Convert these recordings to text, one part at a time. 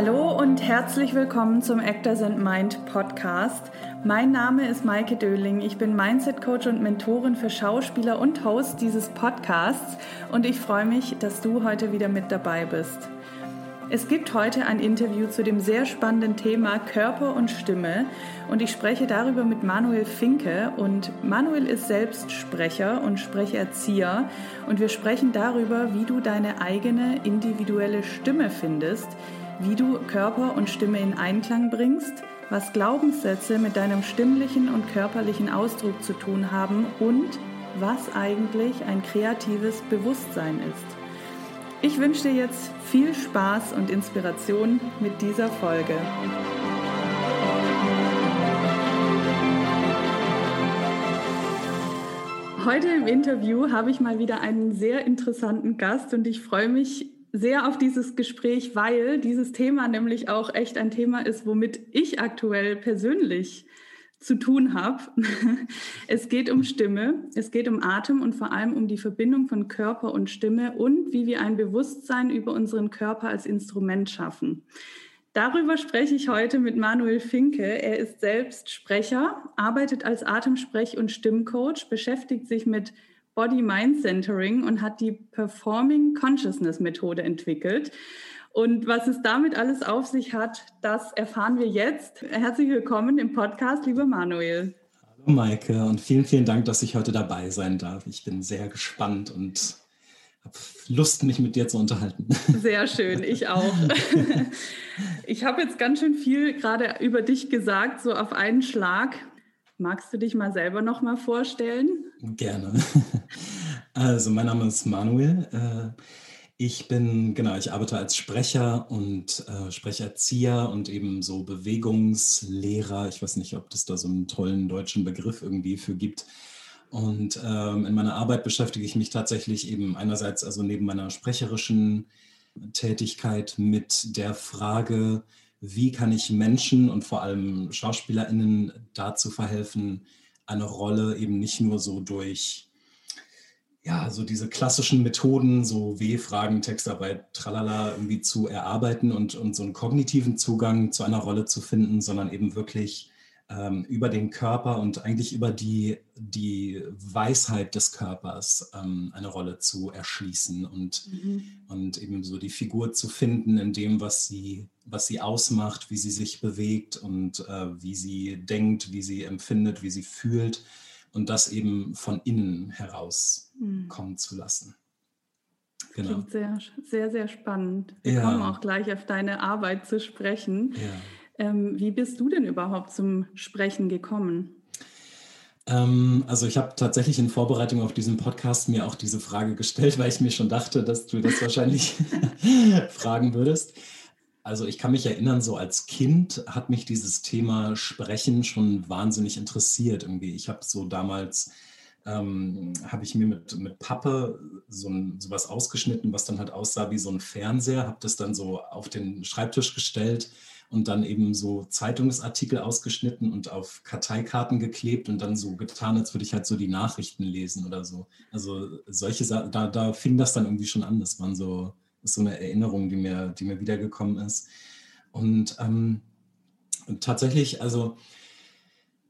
Hallo und herzlich willkommen zum Actors and Mind Podcast. Mein Name ist Maike Döling. Ich bin Mindset Coach und Mentorin für Schauspieler und Host dieses Podcasts und ich freue mich, dass du heute wieder mit dabei bist. Es gibt heute ein Interview zu dem sehr spannenden Thema Körper und Stimme und ich spreche darüber mit Manuel Finke und Manuel ist selbst Sprecher und Sprecherzieher und wir sprechen darüber, wie du deine eigene individuelle Stimme findest, wie du Körper und Stimme in Einklang bringst, was Glaubenssätze mit deinem stimmlichen und körperlichen Ausdruck zu tun haben und was eigentlich ein kreatives Bewusstsein ist. Ich wünsche dir jetzt viel Spaß und Inspiration mit dieser Folge. Heute im Interview habe ich mal wieder einen sehr interessanten Gast und ich freue mich sehr auf dieses Gespräch, weil dieses Thema nämlich auch echt ein Thema ist, womit ich aktuell persönlich zu tun habe. Es geht um Stimme, es geht um Atem und vor allem um die Verbindung von Körper und Stimme und wie wir ein Bewusstsein über unseren Körper als Instrument schaffen. Darüber spreche ich heute mit Manuel Finke. Er ist selbst Sprecher, arbeitet als Atemsprech- und Stimmcoach, beschäftigt sich mit Body-Mind-Centering und hat die Performing Consciousness Methode entwickelt. Und was es damit alles auf sich hat, das erfahren wir jetzt. Herzlich willkommen im Podcast, lieber Manuel. Hallo Maike und vielen, vielen Dank, dass ich heute dabei sein darf. Ich bin sehr gespannt und habe Lust, mich mit dir zu unterhalten. Sehr schön, ich auch. Ich habe jetzt ganz schön viel gerade über dich gesagt, so auf einen Schlag. Magst du dich mal selber noch mal vorstellen? Gerne. Also, mein Name ist Manuel. Äh, ich bin, genau, ich arbeite als Sprecher und äh, Sprecherzieher und eben so Bewegungslehrer. Ich weiß nicht, ob es da so einen tollen deutschen Begriff irgendwie für gibt. Und ähm, in meiner Arbeit beschäftige ich mich tatsächlich eben einerseits also neben meiner sprecherischen Tätigkeit mit der Frage, wie kann ich Menschen und vor allem SchauspielerInnen dazu verhelfen, eine Rolle eben nicht nur so durch ja, so diese klassischen Methoden, so W-Fragen, Textarbeit, tralala, irgendwie zu erarbeiten und, und so einen kognitiven Zugang zu einer Rolle zu finden, sondern eben wirklich ähm, über den Körper und eigentlich über die, die Weisheit des Körpers ähm, eine Rolle zu erschließen und, mhm. und eben so die Figur zu finden in dem, was sie, was sie ausmacht, wie sie sich bewegt und äh, wie sie denkt, wie sie empfindet, wie sie fühlt und das eben von innen heraus mhm. kommen zu lassen. Genau. Klingt sehr, sehr, sehr spannend. Wir ja. kommen auch gleich auf deine Arbeit zu sprechen. Ja. Ähm, wie bist du denn überhaupt zum Sprechen gekommen? Ähm, also ich habe tatsächlich in Vorbereitung auf diesen Podcast mir auch diese Frage gestellt, weil ich mir schon dachte, dass du das wahrscheinlich fragen würdest. Also ich kann mich erinnern, so als Kind hat mich dieses Thema Sprechen schon wahnsinnig interessiert. Irgendwie. Ich habe so damals, ähm, habe ich mir mit, mit Pappe so ein, sowas ausgeschnitten, was dann halt aussah wie so ein Fernseher, habe das dann so auf den Schreibtisch gestellt und dann eben so Zeitungsartikel ausgeschnitten und auf Karteikarten geklebt und dann so getan, als würde ich halt so die Nachrichten lesen oder so. Also solche Sachen, da, da fing das dann irgendwie schon an. Das waren so ist so eine Erinnerung, die mir, die mir wiedergekommen ist. Und ähm, tatsächlich, also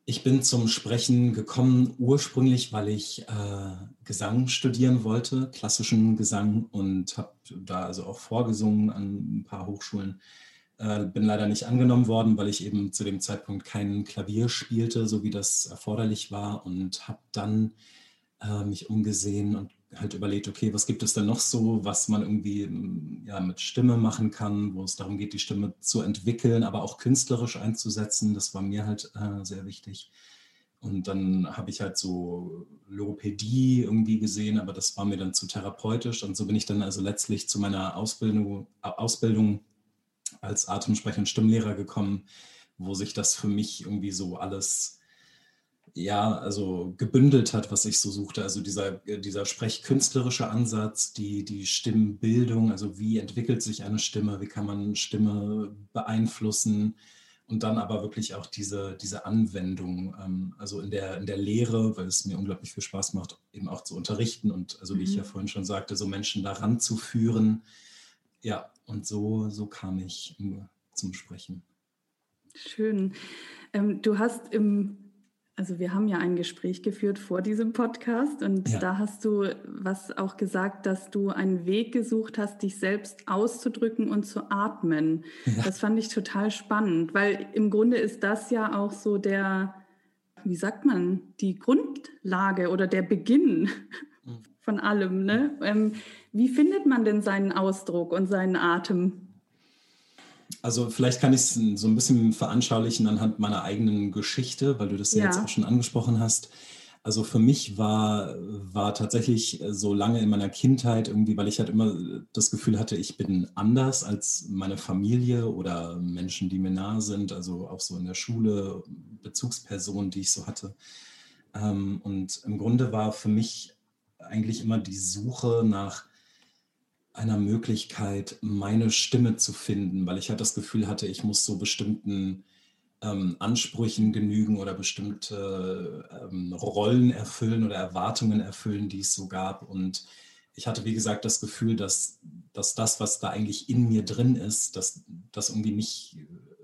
ich bin zum Sprechen gekommen ursprünglich, weil ich äh, Gesang studieren wollte, klassischen Gesang und habe da also auch vorgesungen an ein paar Hochschulen. Äh, bin leider nicht angenommen worden, weil ich eben zu dem Zeitpunkt kein Klavier spielte, so wie das erforderlich war und habe dann äh, mich umgesehen und halt überlegt, okay, was gibt es denn noch so, was man irgendwie mm, ja, mit Stimme machen kann, wo es darum geht, die Stimme zu entwickeln, aber auch künstlerisch einzusetzen. Das war mir halt äh, sehr wichtig. Und dann habe ich halt so Logopädie irgendwie gesehen, aber das war mir dann zu therapeutisch. Und so bin ich dann also letztlich zu meiner Ausbildung, Ausbildung als Atemsprecher und Stimmlehrer gekommen, wo sich das für mich irgendwie so alles ja, also gebündelt hat, was ich so suchte. Also dieser, äh, dieser sprechkünstlerische Ansatz, die, die Stimmbildung, also wie entwickelt sich eine Stimme, wie kann man Stimme beeinflussen und dann aber wirklich auch diese, diese Anwendung, ähm, also in der, in der Lehre, weil es mir unglaublich viel Spaß macht, eben auch zu unterrichten und also wie mhm. ich ja vorhin schon sagte, so Menschen daran zu führen. Ja, und so, so kam ich zum Sprechen. Schön. Ähm, du hast im also wir haben ja ein Gespräch geführt vor diesem Podcast und ja. da hast du was auch gesagt, dass du einen Weg gesucht hast, dich selbst auszudrücken und zu atmen. Ja. Das fand ich total spannend, weil im Grunde ist das ja auch so der, wie sagt man, die Grundlage oder der Beginn mhm. von allem. Ne? Ähm, wie findet man denn seinen Ausdruck und seinen Atem? Also vielleicht kann ich es so ein bisschen veranschaulichen anhand meiner eigenen Geschichte, weil du das ja, jetzt auch schon angesprochen hast. Also für mich war, war tatsächlich so lange in meiner Kindheit irgendwie, weil ich halt immer das Gefühl hatte, ich bin anders als meine Familie oder Menschen, die mir nahe sind, also auch so in der Schule, Bezugspersonen, die ich so hatte. Ähm, und im Grunde war für mich eigentlich immer die Suche nach einer Möglichkeit, meine Stimme zu finden, weil ich halt das Gefühl hatte, ich muss so bestimmten ähm, Ansprüchen genügen oder bestimmte ähm, Rollen erfüllen oder Erwartungen erfüllen, die es so gab. Und ich hatte, wie gesagt, das Gefühl, dass, dass das, was da eigentlich in mir drin ist, dass das irgendwie nicht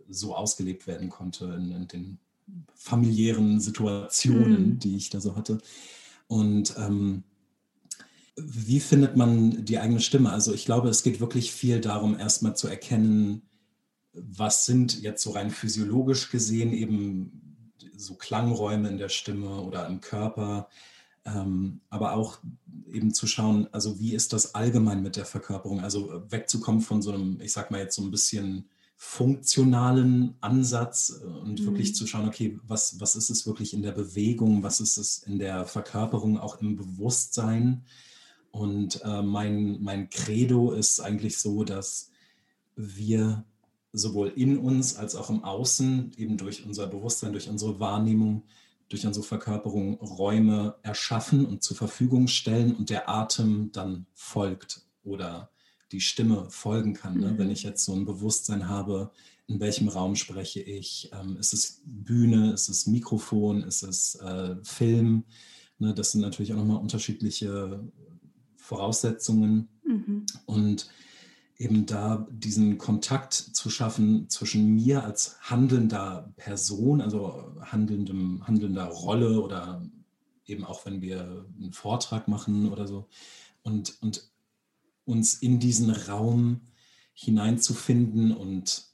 so ausgelebt werden konnte in, in den familiären Situationen, mhm. die ich da so hatte. Und ähm, wie findet man die eigene Stimme? Also ich glaube, es geht wirklich viel darum, erstmal zu erkennen, was sind jetzt so rein physiologisch gesehen eben so Klangräume in der Stimme oder im Körper, ähm, aber auch eben zu schauen, also wie ist das allgemein mit der Verkörperung? Also wegzukommen von so einem, ich sag mal jetzt so ein bisschen funktionalen Ansatz und mhm. wirklich zu schauen, okay, was, was ist es wirklich in der Bewegung, was ist es in der Verkörperung, auch im Bewusstsein? Und äh, mein, mein Credo ist eigentlich so, dass wir sowohl in uns als auch im Außen, eben durch unser Bewusstsein, durch unsere Wahrnehmung, durch unsere Verkörperung Räume erschaffen und zur Verfügung stellen und der Atem dann folgt oder die Stimme folgen kann. Ne? Mhm. Wenn ich jetzt so ein Bewusstsein habe, in welchem Raum spreche ich, ähm, ist es Bühne, ist es Mikrofon, ist es äh, Film, ne? das sind natürlich auch nochmal unterschiedliche Voraussetzungen mhm. und eben da diesen Kontakt zu schaffen zwischen mir als handelnder Person, also handelndem, handelnder Rolle oder eben auch wenn wir einen Vortrag machen oder so und, und uns in diesen Raum hineinzufinden und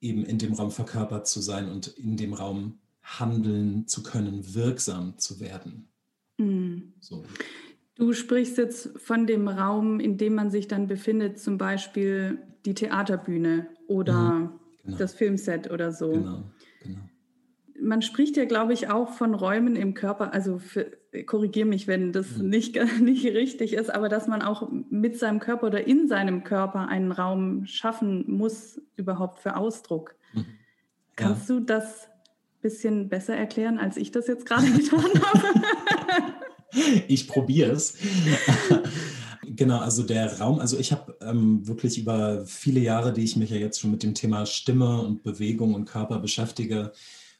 eben in dem Raum verkörpert zu sein und in dem Raum handeln zu können, wirksam zu werden. Mhm. So. Du sprichst jetzt von dem Raum, in dem man sich dann befindet, zum Beispiel die Theaterbühne oder mhm, genau. das Filmset oder so. Genau, genau. Man spricht ja, glaube ich, auch von Räumen im Körper, also korrigiere mich, wenn das mhm. nicht, nicht richtig ist, aber dass man auch mit seinem Körper oder in seinem Körper einen Raum schaffen muss, überhaupt für Ausdruck. Mhm. Kannst ja. du das ein bisschen besser erklären, als ich das jetzt gerade getan habe? ich probiere es. genau, also der Raum, also ich habe ähm, wirklich über viele Jahre, die ich mich ja jetzt schon mit dem Thema Stimme und Bewegung und Körper beschäftige,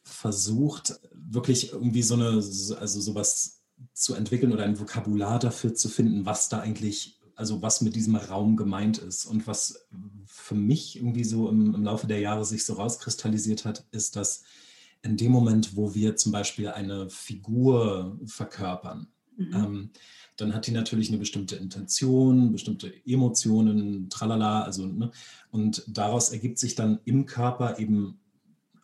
versucht, wirklich irgendwie so eine, also sowas zu entwickeln oder ein Vokabular dafür zu finden, was da eigentlich, also was mit diesem Raum gemeint ist. Und was für mich irgendwie so im, im Laufe der Jahre sich so rauskristallisiert hat, ist, dass in dem Moment, wo wir zum Beispiel eine Figur verkörpern, Mhm. Ähm, dann hat die natürlich eine bestimmte Intention, bestimmte Emotionen, tralala, also, ne? und daraus ergibt sich dann im Körper eben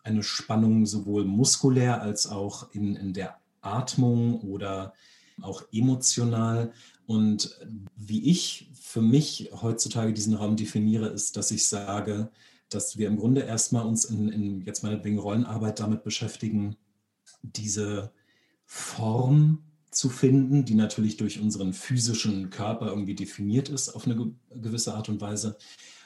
eine Spannung sowohl muskulär als auch in, in der Atmung oder auch emotional. Und wie ich für mich heutzutage diesen Raum definiere, ist, dass ich sage, dass wir im Grunde erstmal uns in, in jetzt meinetwegen Rollenarbeit damit beschäftigen, diese Form zu finden, die natürlich durch unseren physischen Körper irgendwie definiert ist auf eine gewisse Art und Weise.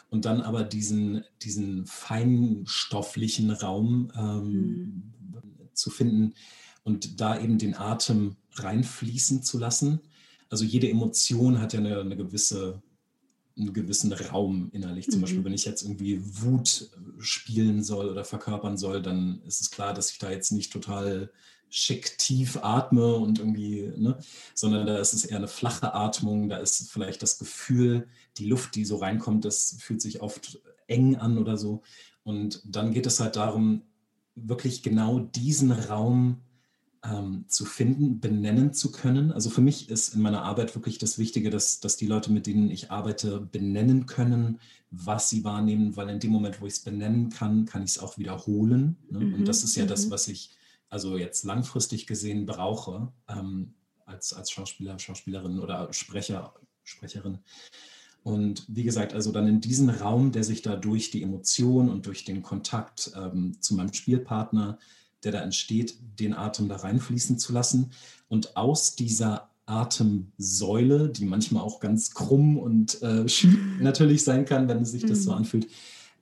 Und dann aber diesen, diesen feinstofflichen Raum ähm, mhm. zu finden und da eben den Atem reinfließen zu lassen. Also jede Emotion hat ja eine, eine gewisse einen gewissen Raum innerlich. Zum mhm. Beispiel, wenn ich jetzt irgendwie Wut spielen soll oder verkörpern soll, dann ist es klar, dass ich da jetzt nicht total schick tief atme und irgendwie, ne? sondern da ist es eher eine flache Atmung, da ist vielleicht das Gefühl, die Luft, die so reinkommt, das fühlt sich oft eng an oder so. Und dann geht es halt darum, wirklich genau diesen Raum ähm, zu finden, benennen zu können. Also für mich ist in meiner Arbeit wirklich das Wichtige, dass, dass die Leute, mit denen ich arbeite, benennen können, was sie wahrnehmen, weil in dem Moment, wo ich es benennen kann, kann ich es auch wiederholen. Ne? Mhm. Und das ist ja mhm. das, was ich also jetzt langfristig gesehen brauche ähm, als, als Schauspieler, Schauspielerin oder Sprecher, Sprecherin. Und wie gesagt, also dann in diesen Raum, der sich da durch die Emotion und durch den Kontakt ähm, zu meinem Spielpartner der da entsteht, den Atem da reinfließen zu lassen und aus dieser Atemsäule, die manchmal auch ganz krumm und äh, natürlich sein kann, wenn sich das so mhm. anfühlt,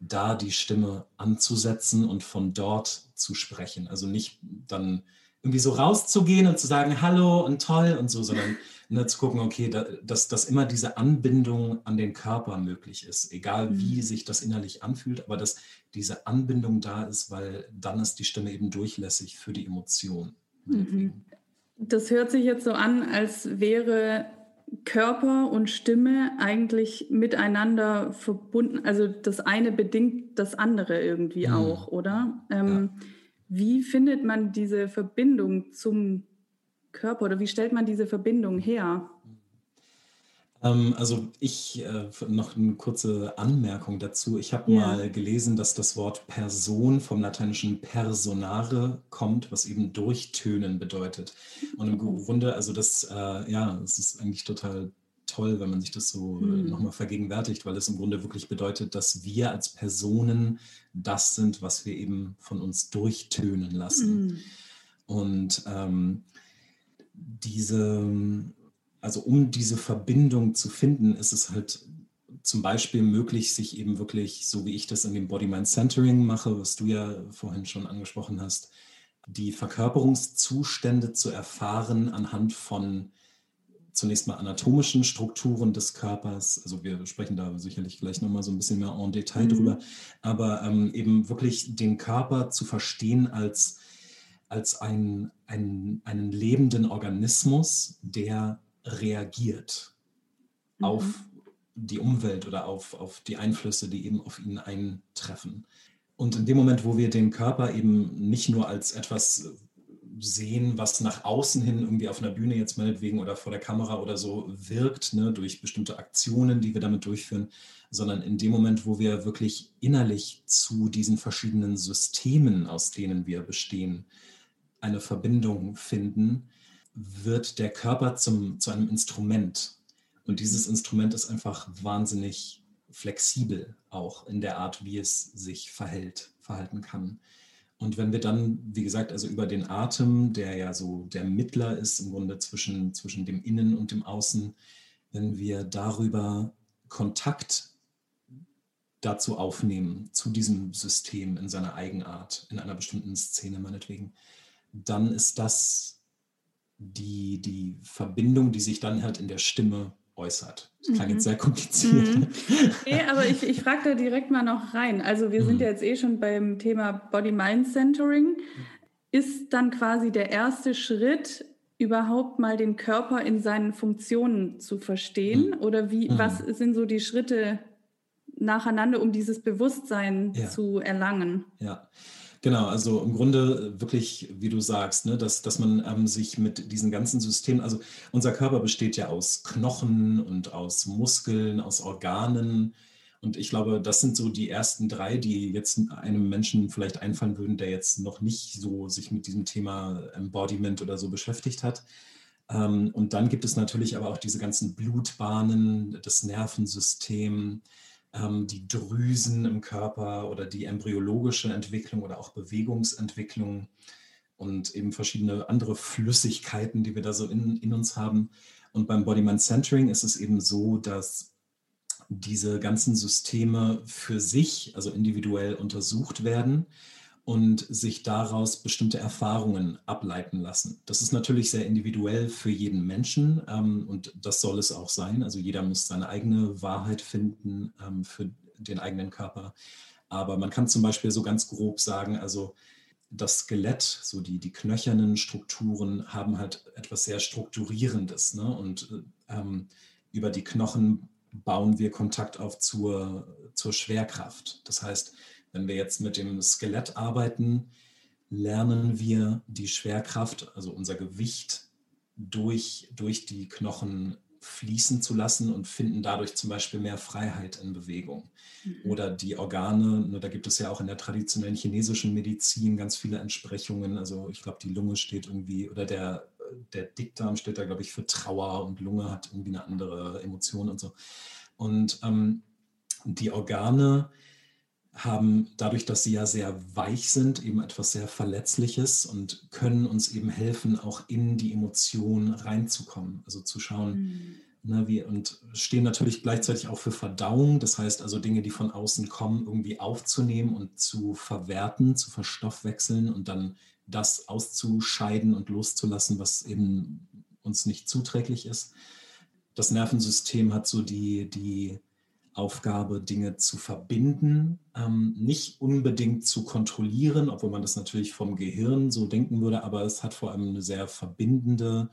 da die Stimme anzusetzen und von dort zu sprechen. Also nicht dann irgendwie so rauszugehen und zu sagen, hallo und toll und so, sondern ne, zu gucken, okay, da, dass, dass immer diese Anbindung an den Körper möglich ist, egal wie mhm. sich das innerlich anfühlt, aber dass diese Anbindung da ist, weil dann ist die Stimme eben durchlässig für die Emotion. Mhm. Das hört sich jetzt so an, als wäre Körper und Stimme eigentlich miteinander verbunden. Also das eine bedingt das andere irgendwie mhm. auch, oder? Ähm, ja. Wie findet man diese Verbindung zum Körper oder wie stellt man diese Verbindung her? Ähm, also ich äh, noch eine kurze Anmerkung dazu. Ich habe ja. mal gelesen, dass das Wort Person vom lateinischen personare kommt, was eben durchtönen bedeutet. Und im oh. Grunde, also das, äh, ja, es ist eigentlich total toll, wenn man sich das so hm. nochmal vergegenwärtigt, weil es im Grunde wirklich bedeutet, dass wir als Personen das sind, was wir eben von uns durchtönen lassen. Hm. Und ähm, diese, also um diese Verbindung zu finden, ist es halt zum Beispiel möglich, sich eben wirklich, so wie ich das in dem Body-Mind-Centering mache, was du ja vorhin schon angesprochen hast, die Verkörperungszustände zu erfahren anhand von zunächst mal anatomischen Strukturen des Körpers. Also wir sprechen da sicherlich gleich nochmal so ein bisschen mehr en Detail mhm. drüber, aber ähm, eben wirklich den Körper zu verstehen als als ein, ein, einen lebenden Organismus, der reagiert mhm. auf die Umwelt oder auf, auf die Einflüsse, die eben auf ihn eintreffen. Und in dem Moment, wo wir den Körper eben nicht nur als etwas sehen, was nach außen hin irgendwie auf einer Bühne jetzt meinetwegen oder vor der Kamera oder so wirkt, ne, durch bestimmte Aktionen, die wir damit durchführen, sondern in dem Moment, wo wir wirklich innerlich zu diesen verschiedenen Systemen, aus denen wir bestehen, eine Verbindung finden, wird der Körper zum, zu einem Instrument. Und dieses Instrument ist einfach wahnsinnig flexibel, auch in der Art, wie es sich verhält, verhalten kann. Und wenn wir dann, wie gesagt, also über den Atem, der ja so der Mittler ist im Grunde zwischen, zwischen dem Innen und dem Außen, wenn wir darüber Kontakt dazu aufnehmen, zu diesem System in seiner Eigenart, in einer bestimmten Szene meinetwegen, dann ist das die, die Verbindung, die sich dann halt in der Stimme äußert. Das klang mhm. jetzt sehr kompliziert. Mhm. Nee, aber ich, ich frage da direkt mal noch rein. Also wir mhm. sind ja jetzt eh schon beim Thema Body-Mind-Centering. Ist dann quasi der erste Schritt, überhaupt mal den Körper in seinen Funktionen zu verstehen? Mhm. Oder wie, was mhm. sind so die Schritte nacheinander, um dieses Bewusstsein ja. zu erlangen? Ja. Genau, also im Grunde wirklich, wie du sagst, ne, dass, dass man ähm, sich mit diesen ganzen Systemen, also unser Körper besteht ja aus Knochen und aus Muskeln, aus Organen. Und ich glaube, das sind so die ersten drei, die jetzt einem Menschen vielleicht einfallen würden, der jetzt noch nicht so sich mit diesem Thema Embodiment oder so beschäftigt hat. Ähm, und dann gibt es natürlich aber auch diese ganzen Blutbahnen, das Nervensystem, die Drüsen im Körper oder die embryologische Entwicklung oder auch Bewegungsentwicklung und eben verschiedene andere Flüssigkeiten, die wir da so in, in uns haben. Und beim Bodyman Centering ist es eben so, dass diese ganzen Systeme für sich, also individuell untersucht werden und sich daraus bestimmte Erfahrungen ableiten lassen. Das ist natürlich sehr individuell für jeden Menschen ähm, und das soll es auch sein. Also jeder muss seine eigene Wahrheit finden ähm, für den eigenen Körper. Aber man kann zum Beispiel so ganz grob sagen, also das Skelett, so die, die knöchernen Strukturen haben halt etwas sehr Strukturierendes. Ne? Und ähm, über die Knochen bauen wir Kontakt auf zur, zur Schwerkraft. Das heißt, wenn wir jetzt mit dem Skelett arbeiten, lernen wir die Schwerkraft, also unser Gewicht, durch, durch die Knochen fließen zu lassen und finden dadurch zum Beispiel mehr Freiheit in Bewegung. Mhm. Oder die Organe, ne, da gibt es ja auch in der traditionellen chinesischen Medizin ganz viele Entsprechungen. Also ich glaube, die Lunge steht irgendwie, oder der, der Dickdarm steht da, glaube ich, für Trauer und Lunge hat irgendwie eine andere Emotion und so. Und ähm, die Organe haben dadurch, dass sie ja sehr weich sind, eben etwas sehr Verletzliches und können uns eben helfen, auch in die Emotion reinzukommen. Also zu schauen, mhm. ne, wie, und stehen natürlich gleichzeitig auch für Verdauung. Das heißt also Dinge, die von außen kommen, irgendwie aufzunehmen und zu verwerten, zu verstoffwechseln und dann das auszuscheiden und loszulassen, was eben uns nicht zuträglich ist. Das Nervensystem hat so die, die Aufgabe, Dinge zu verbinden, ähm, nicht unbedingt zu kontrollieren, obwohl man das natürlich vom Gehirn so denken würde, aber es hat vor allem eine sehr verbindende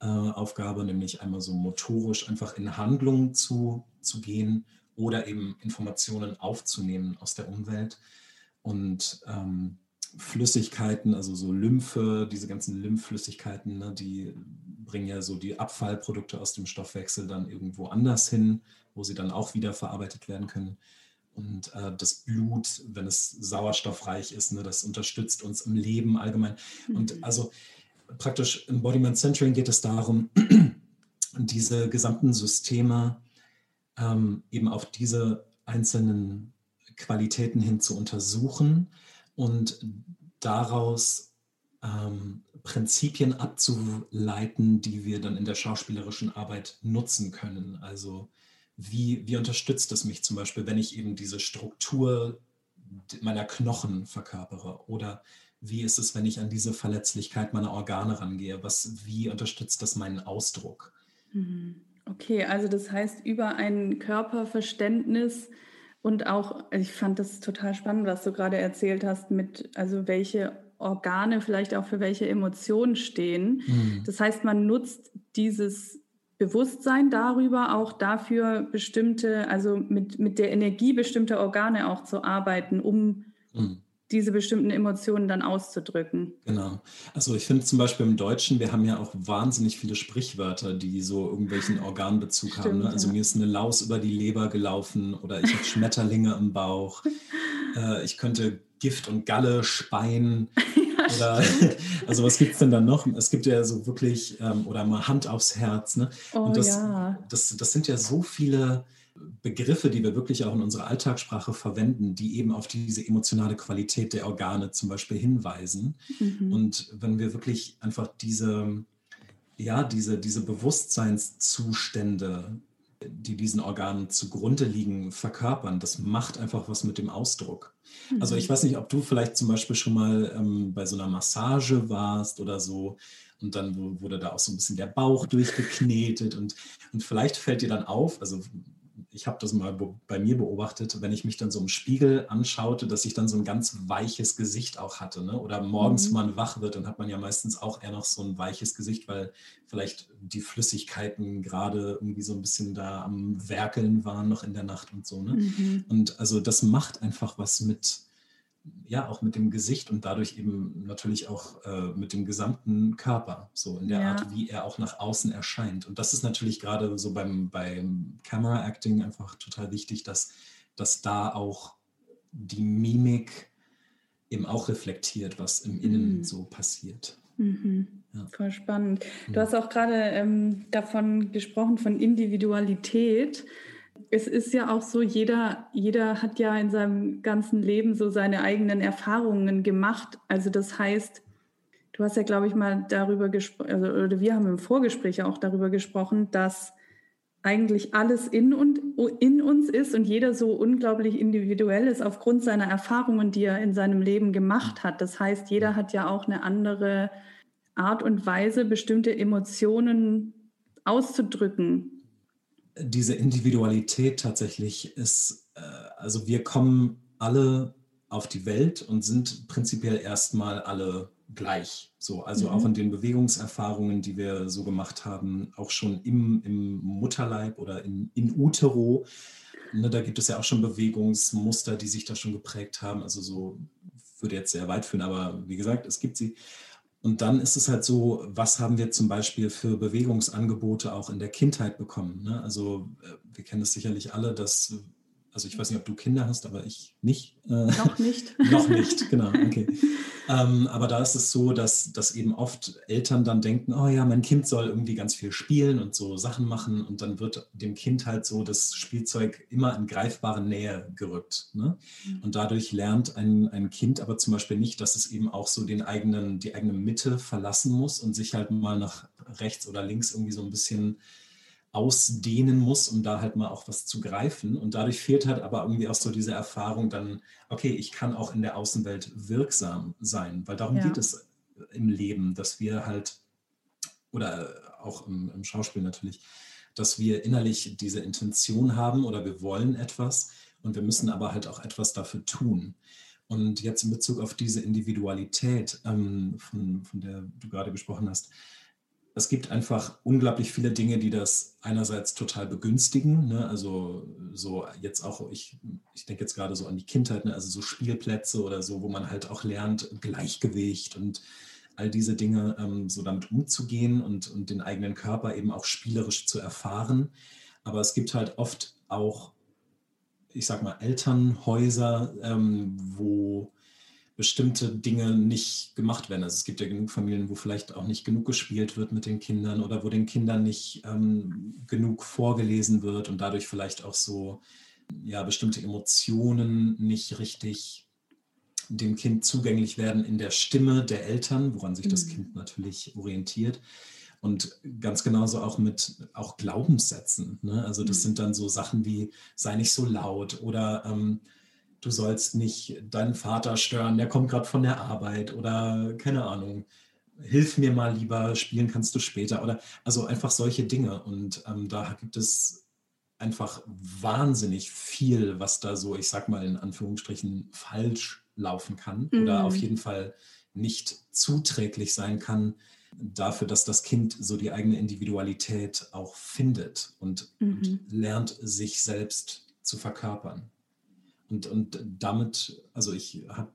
äh, Aufgabe, nämlich einmal so motorisch einfach in Handlungen zu, zu gehen oder eben Informationen aufzunehmen aus der Umwelt. Und ähm, Flüssigkeiten, also so Lymphe, diese ganzen Lymphflüssigkeiten, ne, die bringen ja so die Abfallprodukte aus dem Stoffwechsel dann irgendwo anders hin, wo sie dann auch wieder verarbeitet werden können. Und äh, das Blut, wenn es sauerstoffreich ist, ne, das unterstützt uns im Leben allgemein. Mhm. Und also praktisch im Bodyman Centering geht es darum, diese gesamten Systeme ähm, eben auf diese einzelnen Qualitäten hin zu untersuchen und daraus ähm, Prinzipien abzuleiten, die wir dann in der schauspielerischen Arbeit nutzen können. Also wie, wie unterstützt es mich zum Beispiel, wenn ich eben diese Struktur meiner Knochen verkörpere? Oder wie ist es, wenn ich an diese Verletzlichkeit meiner Organe rangehe? Was, wie unterstützt das meinen Ausdruck? Mhm. Okay, also das heißt, über ein Körperverständnis und auch, also ich fand das total spannend, was du gerade erzählt hast, mit, also welche Organe vielleicht auch für welche Emotionen stehen. Mhm. Das heißt, man nutzt dieses Bewusstsein darüber auch dafür bestimmte, also mit, mit der Energie bestimmter Organe auch zu arbeiten, um mhm. diese bestimmten Emotionen dann auszudrücken. Genau. Also ich finde zum Beispiel im Deutschen, wir haben ja auch wahnsinnig viele Sprichwörter, die so irgendwelchen Organbezug Stimmt, haben. Ne? Also mir ist eine Laus über die Leber gelaufen oder ich habe Schmetterlinge im Bauch. Äh, ich könnte Gift und Galle speien. Oder, also was gibt es denn dann noch? Es gibt ja so wirklich, ähm, oder mal Hand aufs Herz. Ne? Oh, und das, ja. das, das sind ja so viele Begriffe, die wir wirklich auch in unserer Alltagssprache verwenden, die eben auf diese emotionale Qualität der Organe zum Beispiel hinweisen. Mhm. Und wenn wir wirklich einfach diese, ja, diese, diese Bewusstseinszustände, die diesen Organen zugrunde liegen, verkörpern, das macht einfach was mit dem Ausdruck. Also ich mhm. weiß nicht, ob du vielleicht zum Beispiel schon mal ähm, bei so einer Massage warst oder so und dann wurde da auch so ein bisschen der Bauch durchgeknetet und, und vielleicht fällt dir dann auf, also ich habe das mal bei mir beobachtet, wenn ich mich dann so im Spiegel anschaute, dass ich dann so ein ganz weiches Gesicht auch hatte. Ne? Oder morgens, mhm. wenn man wach wird, dann hat man ja meistens auch eher noch so ein weiches Gesicht, weil vielleicht die Flüssigkeiten gerade irgendwie so ein bisschen da am Werkeln waren noch in der Nacht und so. Ne? Mhm. Und also das macht einfach was mit, ja auch mit dem Gesicht und dadurch eben natürlich auch äh, mit dem gesamten Körper, so in der ja. Art, wie er auch nach außen erscheint. Und das ist natürlich gerade so beim, beim Camera Acting einfach total wichtig, dass, dass da auch die Mimik eben auch reflektiert, was im Innen mhm. so passiert. Mhm. Ja. Voll spannend. Du mhm. hast auch gerade ähm, davon gesprochen, von Individualität es ist ja auch so, jeder, jeder hat ja in seinem ganzen Leben so seine eigenen Erfahrungen gemacht. Also das heißt, du hast ja, glaube ich, mal darüber gesprochen, also, oder wir haben im Vorgespräch auch darüber gesprochen, dass eigentlich alles in, und, in uns ist und jeder so unglaublich individuell ist aufgrund seiner Erfahrungen, die er in seinem Leben gemacht hat. Das heißt, jeder hat ja auch eine andere Art und Weise, bestimmte Emotionen auszudrücken diese Individualität tatsächlich ist, äh, also wir kommen alle auf die Welt und sind prinzipiell erstmal alle gleich. So, also mhm. auch in den Bewegungserfahrungen, die wir so gemacht haben, auch schon im, im Mutterleib oder in, in Utero. ne, da gibt es ja auch schon Bewegungsmuster, die sich da schon geprägt haben. Also so würde jetzt sehr weit führen, aber wie gesagt, es gibt sie. Und dann ist es halt so, was haben wir zum Beispiel für Bewegungsangebote auch in der Kindheit bekommen? Ne? Also äh, wir kennen es sicherlich alle, dass also ich weiß nicht, ob du Kinder hast, aber ich nicht. Äh, noch nicht. noch nicht, genau. Okay. ähm, aber da ist es so, dass, dass eben oft Eltern dann denken, oh ja, mein Kind soll irgendwie ganz viel spielen und so Sachen machen und dann wird dem Kind halt so das Spielzeug immer in greifbare Nähe gerückt. Ne? Mhm. Und dadurch lernt ein, ein Kind aber zum Beispiel nicht, dass es eben auch so den eigenen, die eigene Mitte verlassen muss und sich halt mal nach rechts oder links irgendwie so ein bisschen ausdehnen muss, um da halt mal auch was zu greifen. Und dadurch fehlt halt aber irgendwie auch so diese Erfahrung dann, okay, ich kann auch in der Außenwelt wirksam sein, weil darum ja. geht es im Leben, dass wir halt, oder auch im, im Schauspiel natürlich, dass wir innerlich diese Intention haben oder wir wollen etwas und wir müssen aber halt auch etwas dafür tun. Und jetzt in Bezug auf diese Individualität, ähm, von, von der du gerade gesprochen hast, es gibt einfach unglaublich viele Dinge, die das einerseits total begünstigen. Ne? Also so jetzt auch, ich, ich denke jetzt gerade so an die Kindheit, ne? also so Spielplätze oder so, wo man halt auch lernt, Gleichgewicht und all diese Dinge ähm, so damit umzugehen und, und den eigenen Körper eben auch spielerisch zu erfahren. Aber es gibt halt oft auch, ich sag mal, Elternhäuser, ähm, wo bestimmte Dinge nicht gemacht werden. Also es gibt ja genug Familien, wo vielleicht auch nicht genug gespielt wird mit den Kindern oder wo den Kindern nicht ähm, genug vorgelesen wird und dadurch vielleicht auch so ja, bestimmte Emotionen nicht richtig dem Kind zugänglich werden in der Stimme der Eltern, woran sich das mhm. Kind natürlich orientiert. Und ganz genauso auch mit auch Glaubenssätzen. Ne? Also das mhm. sind dann so Sachen wie sei nicht so laut oder ähm, du sollst nicht deinen Vater stören, der kommt gerade von der Arbeit oder keine Ahnung, hilf mir mal lieber, spielen kannst du später oder also einfach solche Dinge. Und ähm, da gibt es einfach wahnsinnig viel, was da so, ich sag mal in Anführungsstrichen, falsch laufen kann mhm. oder auf jeden Fall nicht zuträglich sein kann dafür, dass das Kind so die eigene Individualität auch findet und, mhm. und lernt, sich selbst zu verkörpern. Und, und damit, also ich habe,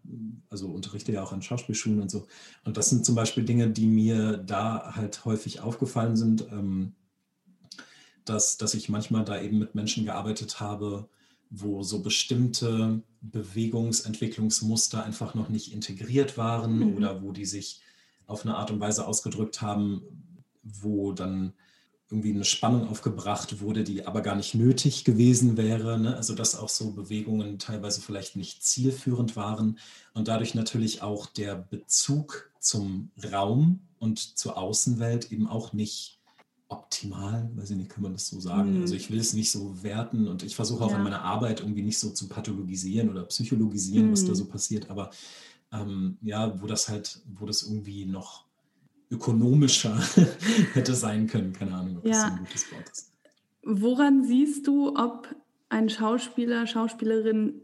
also unterrichte ja auch an Schauspielschulen und so. Und das sind zum Beispiel Dinge, die mir da halt häufig aufgefallen sind, ähm, dass, dass ich manchmal da eben mit Menschen gearbeitet habe, wo so bestimmte Bewegungsentwicklungsmuster einfach noch nicht integriert waren mhm. oder wo die sich auf eine Art und Weise ausgedrückt haben, wo dann irgendwie eine Spannung aufgebracht wurde, die aber gar nicht nötig gewesen wäre. Ne? Also dass auch so Bewegungen teilweise vielleicht nicht zielführend waren und dadurch natürlich auch der Bezug zum Raum und zur Außenwelt eben auch nicht optimal, weiß ich nicht, kann man das so sagen. Mhm. Also ich will es nicht so werten und ich versuche auch ja. in meiner Arbeit irgendwie nicht so zu pathologisieren oder psychologisieren, mhm. was da mhm. so passiert, aber ähm, ja, wo das halt, wo das irgendwie noch ökonomischer hätte sein können. Keine Ahnung, ob ja. das so ein gutes Wort ist. Woran siehst du, ob ein Schauspieler, Schauspielerin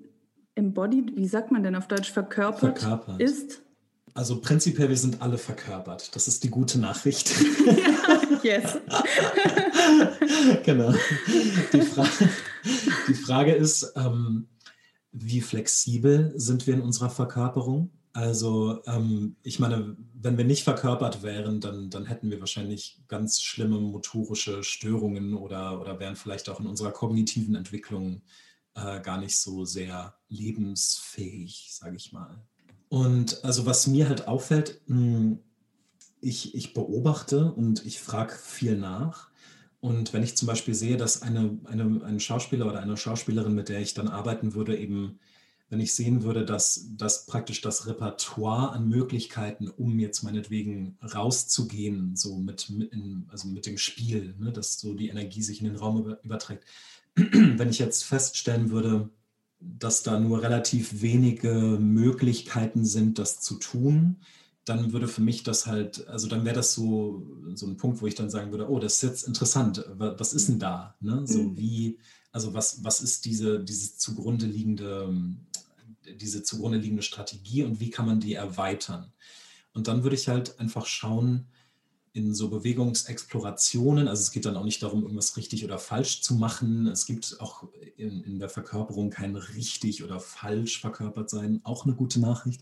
embodied, wie sagt man denn auf Deutsch, verkörpert, verkörpert. ist? Also prinzipiell, wir sind alle verkörpert. Das ist die gute Nachricht. yes. genau. Die, Fra die Frage ist, ähm, wie flexibel sind wir in unserer Verkörperung? Also ähm, ich meine, wenn wir nicht verkörpert wären, dann, dann hätten wir wahrscheinlich ganz schlimme motorische Störungen oder, oder wären vielleicht auch in unserer kognitiven Entwicklung äh, gar nicht so sehr lebensfähig, sage ich mal. Und also was mir halt auffällt, mh, hm, ich, ich beobachte und ich frage viel nach. Und wenn ich zum Beispiel sehe, dass eine, eine, ein Schauspieler oder eine Schauspielerin, mit der ich dann arbeiten würde, eben wenn ich sehen würde, dass, dass praktisch das Repertoire an Möglichkeiten, um jetzt meinetwegen rauszugehen, so mit, mit in, also mit dem Spiel, ne, dass so die Energie sich in den Raum über, überträgt. wenn ich jetzt feststellen würde, dass da nur relativ wenige Möglichkeiten sind, das zu tun, dann würde für mich das halt, also dann wäre das so, so ein Punkt, wo ich dann sagen würde, oh, das ist jetzt interessant, was ist denn da? Ne? So mhm. wie, also was, was ist diese, dieses zugrunde liegende diese zugrunde liegende Strategie und wie kann man die erweitern. Und dann würde ich halt einfach schauen, in so Bewegungsexplorationen, also es geht dann auch nicht darum, irgendwas richtig oder falsch zu machen. Es gibt auch in, in der Verkörperung kein richtig oder falsch verkörpert sein, auch eine gute Nachricht,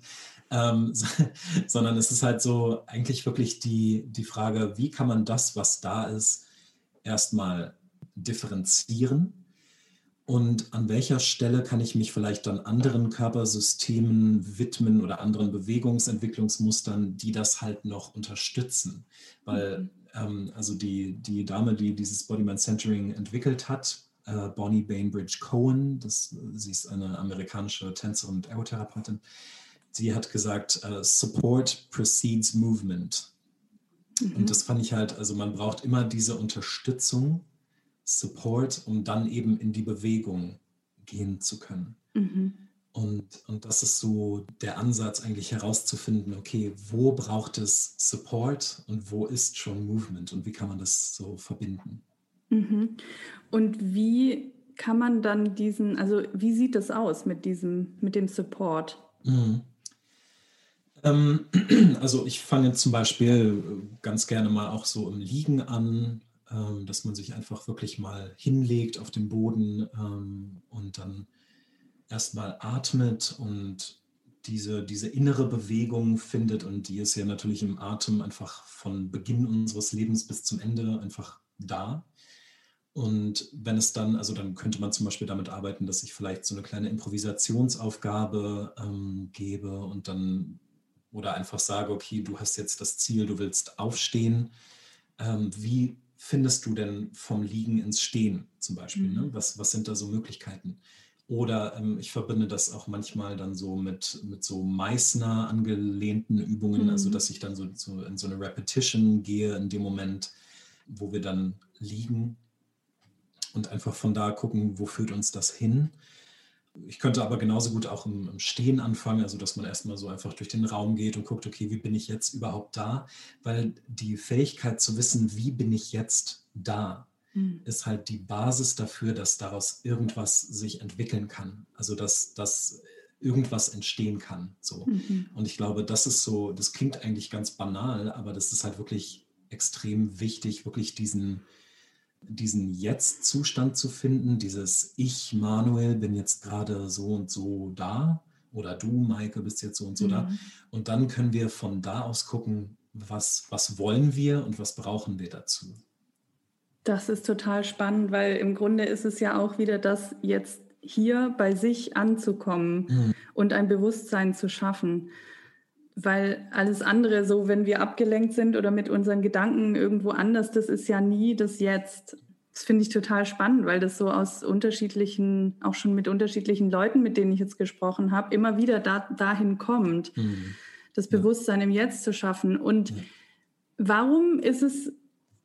ähm, sondern es ist halt so eigentlich wirklich die, die Frage, wie kann man das, was da ist, erstmal differenzieren und an welcher Stelle kann ich mich vielleicht dann anderen Körpersystemen widmen oder anderen Bewegungsentwicklungsmustern, die das halt noch unterstützen? Weil mhm. ähm, also die, die Dame, die dieses Body-Mind Centering entwickelt hat, äh, Bonnie Bainbridge Cohen, das, sie ist eine amerikanische Tänzerin und Ergotherapeutin, sie hat gesagt, uh, Support precedes Movement. Mhm. Und das fand ich halt, also man braucht immer diese Unterstützung Support, um dann eben in die Bewegung gehen zu können. Mhm. Und, und das ist so der Ansatz, eigentlich herauszufinden, okay, wo braucht es Support und wo ist schon Movement und wie kann man das so verbinden. Mhm. Und wie kann man dann diesen, also wie sieht das aus mit diesem, mit dem Support? Mhm. Ähm, also ich fange zum Beispiel ganz gerne mal auch so im Liegen an, dass man sich einfach wirklich mal hinlegt auf den Boden ähm, und dann erstmal atmet und diese, diese innere Bewegung findet und die ist ja natürlich im Atem einfach von Beginn unseres Lebens bis zum Ende einfach da. Und wenn es dann, also dann könnte man zum Beispiel damit arbeiten, dass ich vielleicht so eine kleine Improvisationsaufgabe ähm, gebe und dann oder einfach sage, okay, du hast jetzt das Ziel, du willst aufstehen. Ähm, wie findest du denn vom Liegen ins Stehen zum Beispiel? Ne? Mhm. Ne? Was, was sind da so Möglichkeiten? Oder ähm, ich verbinde das auch manchmal dann so mit, mit so Meißner angelehnten Übungen, also mhm. also dass ich dann so, so in so eine Repetition gehe in dem Moment, wo wir dann liegen und einfach von da gucken, wo führt uns das hin. Ich könnte aber genauso gut auch im, im, Stehen anfangen, also dass man erstmal so einfach durch den Raum geht und guckt, okay, wie bin ich jetzt überhaupt da? Weil die Fähigkeit zu wissen, wie bin ich jetzt da, mhm. ist halt die Basis dafür, dass daraus irgendwas sich entwickeln kann. Also dass, dass irgendwas entstehen kann. So. Mhm. Und ich glaube, das ist so, das klingt eigentlich ganz banal, aber das ist halt wirklich extrem wichtig, wirklich diesen diesen Jetzt-Zustand zu finden, dieses Ich, Manuel, bin jetzt gerade so und so da oder du, Maike, bist jetzt so und so mhm. da. Und dann können wir von da aus gucken, was, was wollen wir und was brauchen wir dazu. Das ist total spannend, weil im Grunde ist es ja auch wieder das, jetzt hier bei sich anzukommen mhm. und ein Bewusstsein zu schaffen weil alles andere, so wenn wir abgelenkt sind oder mit unseren Gedanken irgendwo anders, das ist ja nie das Jetzt. Das finde ich total spannend, weil das so aus unterschiedlichen, auch schon mit unterschiedlichen Leuten, mit denen ich jetzt gesprochen habe, immer wieder da, dahin kommt, mhm. das Bewusstsein ja. im Jetzt zu schaffen. Und ja. warum ist es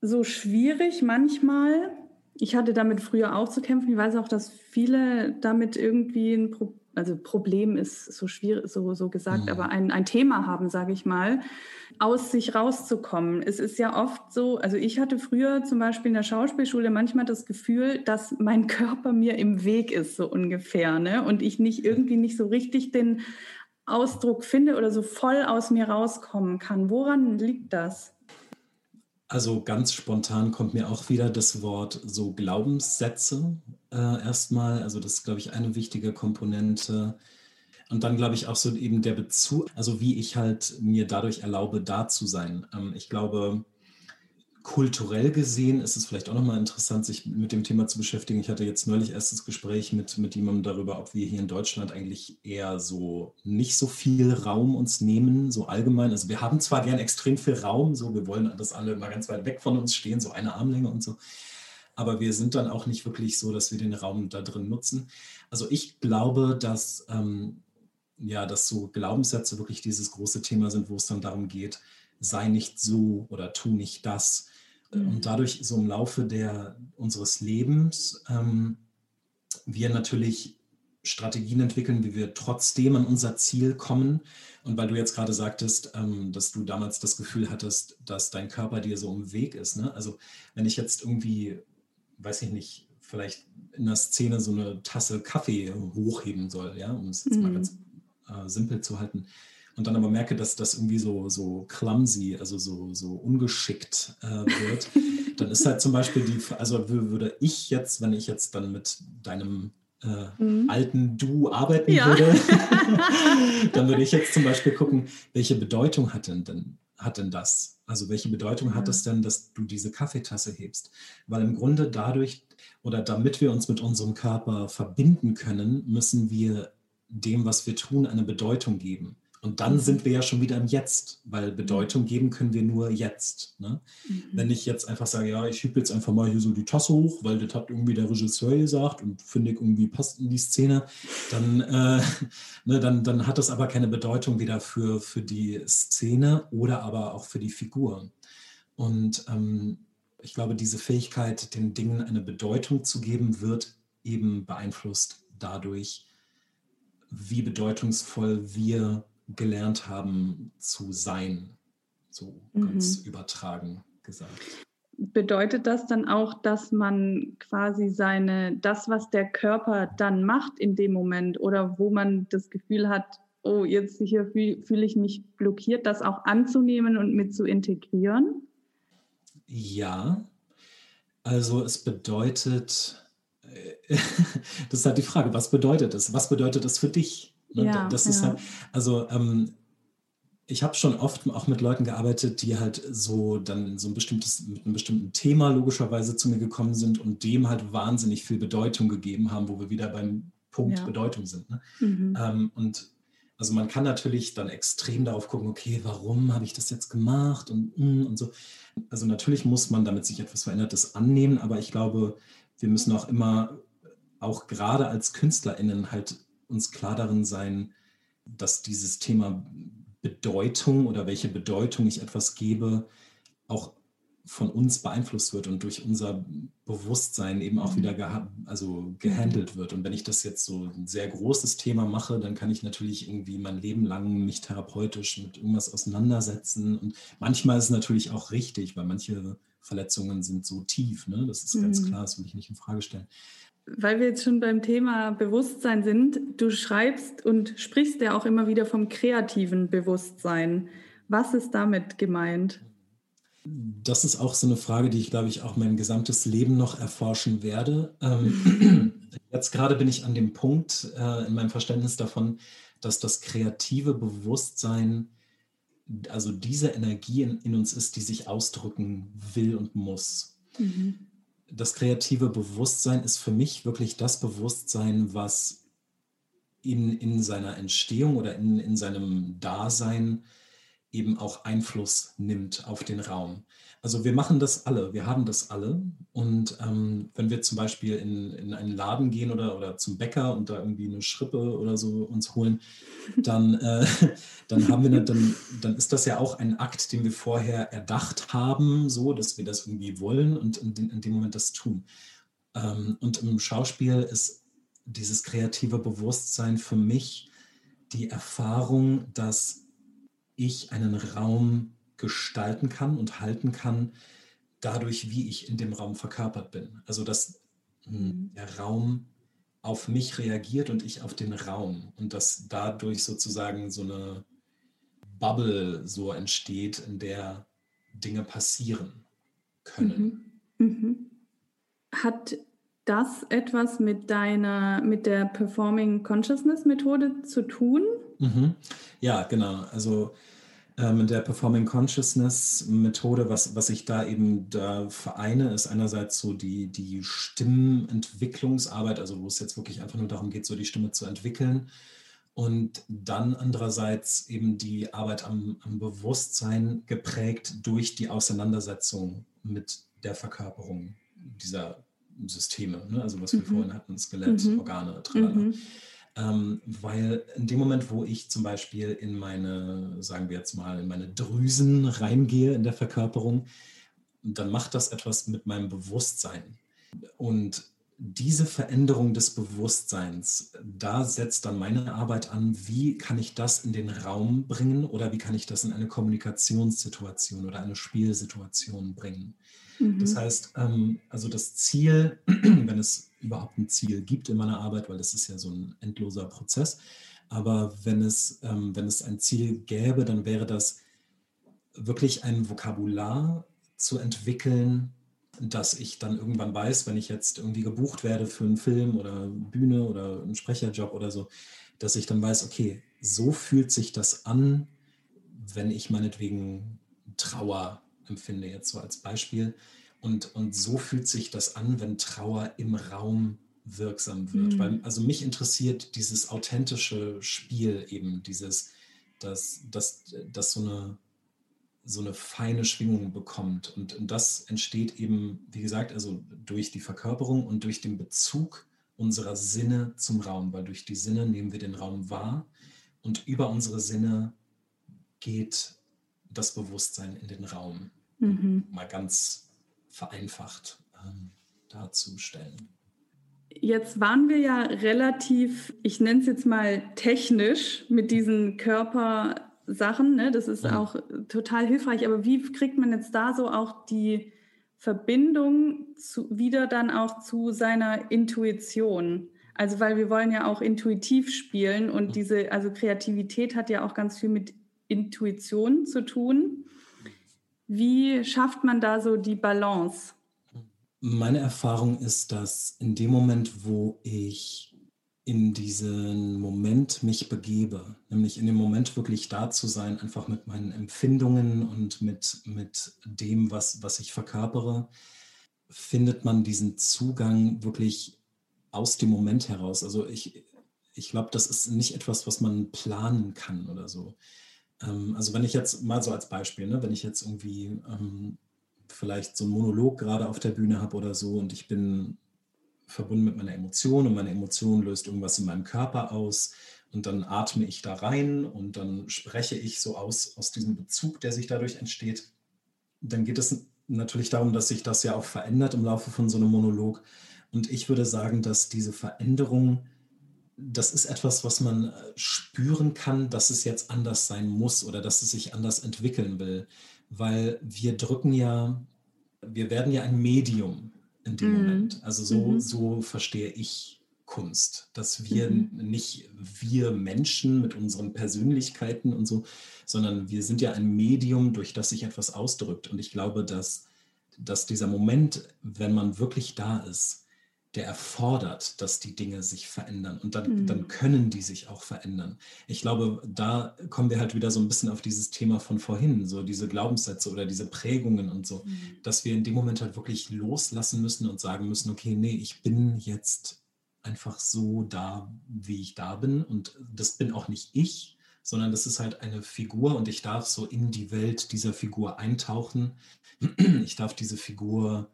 so schwierig manchmal? Ich hatte damit früher auch zu kämpfen. Ich weiß auch, dass viele damit irgendwie ein Problem also Problem ist so schwierig, so, so gesagt, mhm. aber ein, ein Thema haben, sage ich mal, aus sich rauszukommen. Es ist ja oft so, also ich hatte früher zum Beispiel in der Schauspielschule manchmal das Gefühl, dass mein Körper mir im Weg ist, so ungefähr, ne? Und ich nicht irgendwie nicht so richtig den Ausdruck finde oder so voll aus mir rauskommen kann. Woran liegt das? Also ganz spontan kommt mir auch wieder das Wort so Glaubenssätze äh, erstmal. Also das ist, glaube ich, eine wichtige Komponente. Und dann glaube ich auch so eben der Bezug, also wie ich halt mir dadurch erlaube, da zu sein. Ähm, ich glaube, kulturell gesehen ist es vielleicht auch nochmal interessant, sich mit dem Thema zu beschäftigen. Ich hatte jetzt neulich erst das Gespräch mit, mit jemandem darüber, ob wir hier in Deutschland eigentlich eher so nicht so viel Raum uns nehmen, so allgemein. Also wir haben zwar gern extrem viel Raum, so wir wollen, dass alle mal ganz weit weg von uns stehen, so eine Armlänge und so. Aber wir sind dann auch nicht wirklich so, dass wir den Raum da drin nutzen. Also ich glaube, dass, ähm, ja, dass so Glaubenssätze wirklich dieses große Thema sind, wo es dann darum geht, sei nicht so oder tu nicht das mhm. und dadurch so im Laufe der, unseres Lebens ähm, wir natürlich Strategien entwickeln, wie wir trotzdem an unser Ziel kommen. Und weil du jetzt gerade sagtest, ähm, dass du damals das Gefühl hattest, dass dein Körper dir so im Weg ist. Ne? Also wenn ich jetzt irgendwie, weiß ich nicht, vielleicht in der Szene so eine Tasse Kaffee hochheben soll, ja, um es jetzt mhm. mal ganz äh, simpel zu halten, und dann aber merke, dass das irgendwie so, so clumsy, also so, so ungeschickt äh, wird, dann ist halt zum Beispiel die, also würde ich jetzt, wenn ich jetzt dann mit deinem äh, mhm. alten Du arbeiten ja. würde, dann würde ich jetzt zum Beispiel gucken, welche Bedeutung hat denn, denn, hat denn das? Also welche Bedeutung hat es denn, dass du diese Kaffeetasse hebst? Weil im Grunde dadurch oder damit wir uns mit unserem Körper verbinden können, müssen wir dem, was wir tun, eine Bedeutung geben. Und dann mhm. sind wir ja schon wieder im Jetzt, weil Bedeutung geben können wir nur jetzt. Ne? Mhm. Wenn ich jetzt einfach sage, ja, ich schiebe jetzt einfach mal hier so die Tasse hoch, weil das hat irgendwie der Regisseur gesagt und finde ich irgendwie passt in die Szene, dann, äh, ne, dann, dann hat das aber keine Bedeutung wieder für, für die Szene oder aber auch für die Figur. Und ähm, ich glaube, diese Fähigkeit, den Dingen eine Bedeutung zu geben, wird eben beeinflusst dadurch, wie bedeutungsvoll wir gelernt haben zu sein, so mhm. ganz übertragen gesagt. Bedeutet das dann auch, dass man quasi seine, das, was der Körper dann macht in dem Moment oder wo man das Gefühl hat, oh, jetzt hier fühle fühl ich mich blockiert, das auch anzunehmen und mit zu integrieren? Ja, also es bedeutet, äh, das ist halt die Frage, was bedeutet es? Was bedeutet es für dich? Ne, ja, das ist ja. halt, also ähm, ich habe schon oft auch mit Leuten gearbeitet, die halt so dann so ein bestimmtes, mit einem bestimmten Thema logischerweise zu mir gekommen sind und dem halt wahnsinnig viel Bedeutung gegeben haben, wo wir wieder beim Punkt ja. Bedeutung sind. Ne? Mhm. Ähm, und also man kann natürlich dann extrem darauf gucken, okay, warum habe ich das jetzt gemacht und, mm, und so. Also natürlich muss man, damit sich etwas Verändertes annehmen, aber ich glaube, wir müssen auch immer, auch gerade als KünstlerInnen halt uns klar darin sein, dass dieses Thema Bedeutung oder welche Bedeutung ich etwas gebe, auch von uns beeinflusst wird und durch unser Bewusstsein eben auch mhm. wieder geha also gehandelt wird. Und wenn ich das jetzt so ein sehr großes Thema mache, dann kann ich natürlich irgendwie mein Leben lang mich therapeutisch mit irgendwas auseinandersetzen. Und manchmal ist es natürlich auch richtig, weil manche Verletzungen sind so tief. Ne? Das ist mhm. ganz klar, das will ich nicht in Frage stellen weil wir jetzt schon beim Thema Bewusstsein sind, du schreibst und sprichst ja auch immer wieder vom kreativen Bewusstsein. Was ist damit gemeint? Das ist auch so eine Frage, die ich, glaube ich, auch mein gesamtes Leben noch erforschen werde. Ähm, jetzt gerade bin ich an dem Punkt äh, in meinem Verständnis davon, dass das kreative Bewusstsein, also diese Energie in, in uns ist, die sich ausdrücken will und muss. Mhm das kreative Bewusstsein ist für mich wirklich das Bewusstsein, was in, in seiner Entstehung oder in, in seinem Dasein eben auch Einfluss nimmt auf den Raum. Also wir machen das alle, wir haben das alle. Und ähm, wenn wir zum Beispiel in, in einen Laden gehen oder, oder zum Bäcker und da irgendwie eine Schrippe oder so uns holen, dann, äh, dann haben wir eine, dann, dann ist das ja auch ein Akt, den wir vorher erdacht haben, so dass wir das irgendwie wollen und in, in dem Moment das tun. Ähm, und im Schauspiel ist dieses kreative Bewusstsein für mich die Erfahrung, dass ich einen Raum gestalten kann und halten kann, dadurch, wie ich in dem Raum verkörpert bin. Also dass hm, mhm. der Raum auf mich reagiert und ich auf den Raum und dass dadurch sozusagen so eine Bubble so entsteht, in der Dinge passieren können. Mhm. Mhm. Hat das etwas mit deiner, mit der Performing Consciousness Methode zu tun? Mhm. Ja, genau. Also ähm, der Performing Consciousness Methode, was, was ich da eben da vereine, ist einerseits so die, die Stimmentwicklungsarbeit, also wo es jetzt wirklich einfach nur darum geht, so die Stimme zu entwickeln. Und dann andererseits eben die Arbeit am, am Bewusstsein geprägt durch die Auseinandersetzung mit der Verkörperung dieser Systeme, ne? also was wir mhm. vorhin hatten, Skelett, mhm. Organe, tralala. Mhm. Ähm, weil in dem Moment, wo ich zum Beispiel in meine, sagen wir jetzt mal, in meine Drüsen reingehe in der Verkörperung, dann macht das etwas mit meinem Bewusstsein. Und diese Veränderung des Bewusstseins, da setzt dann meine Arbeit an, wie kann ich das in den Raum bringen oder wie kann ich das in eine Kommunikationssituation oder eine Spielsituation bringen. Mhm. Das heißt, ähm, also das Ziel, wenn es überhaupt ein Ziel gibt in meiner Arbeit, weil das ist ja so ein endloser Prozess, Aber wenn es, ähm, wenn es ein Ziel gäbe, dann wäre das wirklich ein Vokabular zu entwickeln, dass ich dann irgendwann weiß, wenn ich jetzt irgendwie gebucht werde für einen Film oder Bühne oder einen Sprecherjob oder so, dass ich dann weiß, okay, so fühlt sich das an, wenn ich meinetwegen Trauer empfinde, jetzt so als Beispiel. Und, und so fühlt sich das an, wenn Trauer im Raum wirksam wird. Mhm. Weil, also mich interessiert dieses authentische Spiel eben, dieses, dass, dass, dass so eine so eine feine Schwingung bekommt. Und, und das entsteht eben, wie gesagt, also durch die Verkörperung und durch den Bezug unserer Sinne zum Raum, weil durch die Sinne nehmen wir den Raum wahr und über unsere Sinne geht das Bewusstsein in den Raum. Mhm. Mal ganz vereinfacht ähm, darzustellen. Jetzt waren wir ja relativ, ich nenne es jetzt mal technisch, mit diesen Körper Sachen. Ne? Das ist ja. auch total hilfreich. Aber wie kriegt man jetzt da so auch die Verbindung zu, wieder dann auch zu seiner Intuition? Also, weil wir wollen ja auch intuitiv spielen und diese, also Kreativität hat ja auch ganz viel mit Intuition zu tun. Wie schafft man da so die Balance? Meine Erfahrung ist, dass in dem Moment, wo ich in diesen Moment mich begebe, nämlich in dem Moment wirklich da zu sein, einfach mit meinen Empfindungen und mit, mit dem, was, was ich verkörpere, findet man diesen Zugang wirklich aus dem Moment heraus. Also ich, ich glaube, das ist nicht etwas, was man planen kann oder so. Ähm, also wenn ich jetzt mal so als Beispiel, ne, wenn ich jetzt irgendwie ähm, vielleicht so einen Monolog gerade auf der Bühne habe oder so und ich bin verbunden mit meiner Emotion und meine Emotion löst irgendwas in meinem Körper aus und dann atme ich da rein und dann spreche ich so aus, aus diesem Bezug, der sich dadurch entsteht. Dann geht es natürlich darum, dass sich das ja auch verändert im Laufe von so einem Monolog. Und ich würde sagen, dass diese Veränderung, das ist etwas, was man äh, spüren kann, dass es jetzt anders sein muss oder dass es sich anders entwickeln will. Weil wir drücken ja, wir werden ja ein Medium in dem mhm. Moment. Also so, mhm. so verstehe ich Kunst, dass wir mhm. nicht wir Menschen mit unseren Persönlichkeiten und so, sondern wir sind ja ein Medium, durch das sich etwas ausdrückt. Und ich glaube, dass, dass dieser Moment, wenn man wirklich da ist, der erfordert, dass die Dinge sich verändern und dann, mhm. dann können die sich auch verändern. Ich glaube, da kommen wir halt wieder so ein bisschen auf dieses Thema von vorhin, so diese Glaubenssätze oder diese Prägungen und so, mhm. dass wir in dem Moment halt wirklich loslassen müssen und sagen müssen, okay, nee, ich bin jetzt einfach so da, wie ich da bin und das bin auch nicht ich, sondern das ist halt eine Figur und ich darf so in die Welt dieser Figur eintauchen. Ich darf diese Figur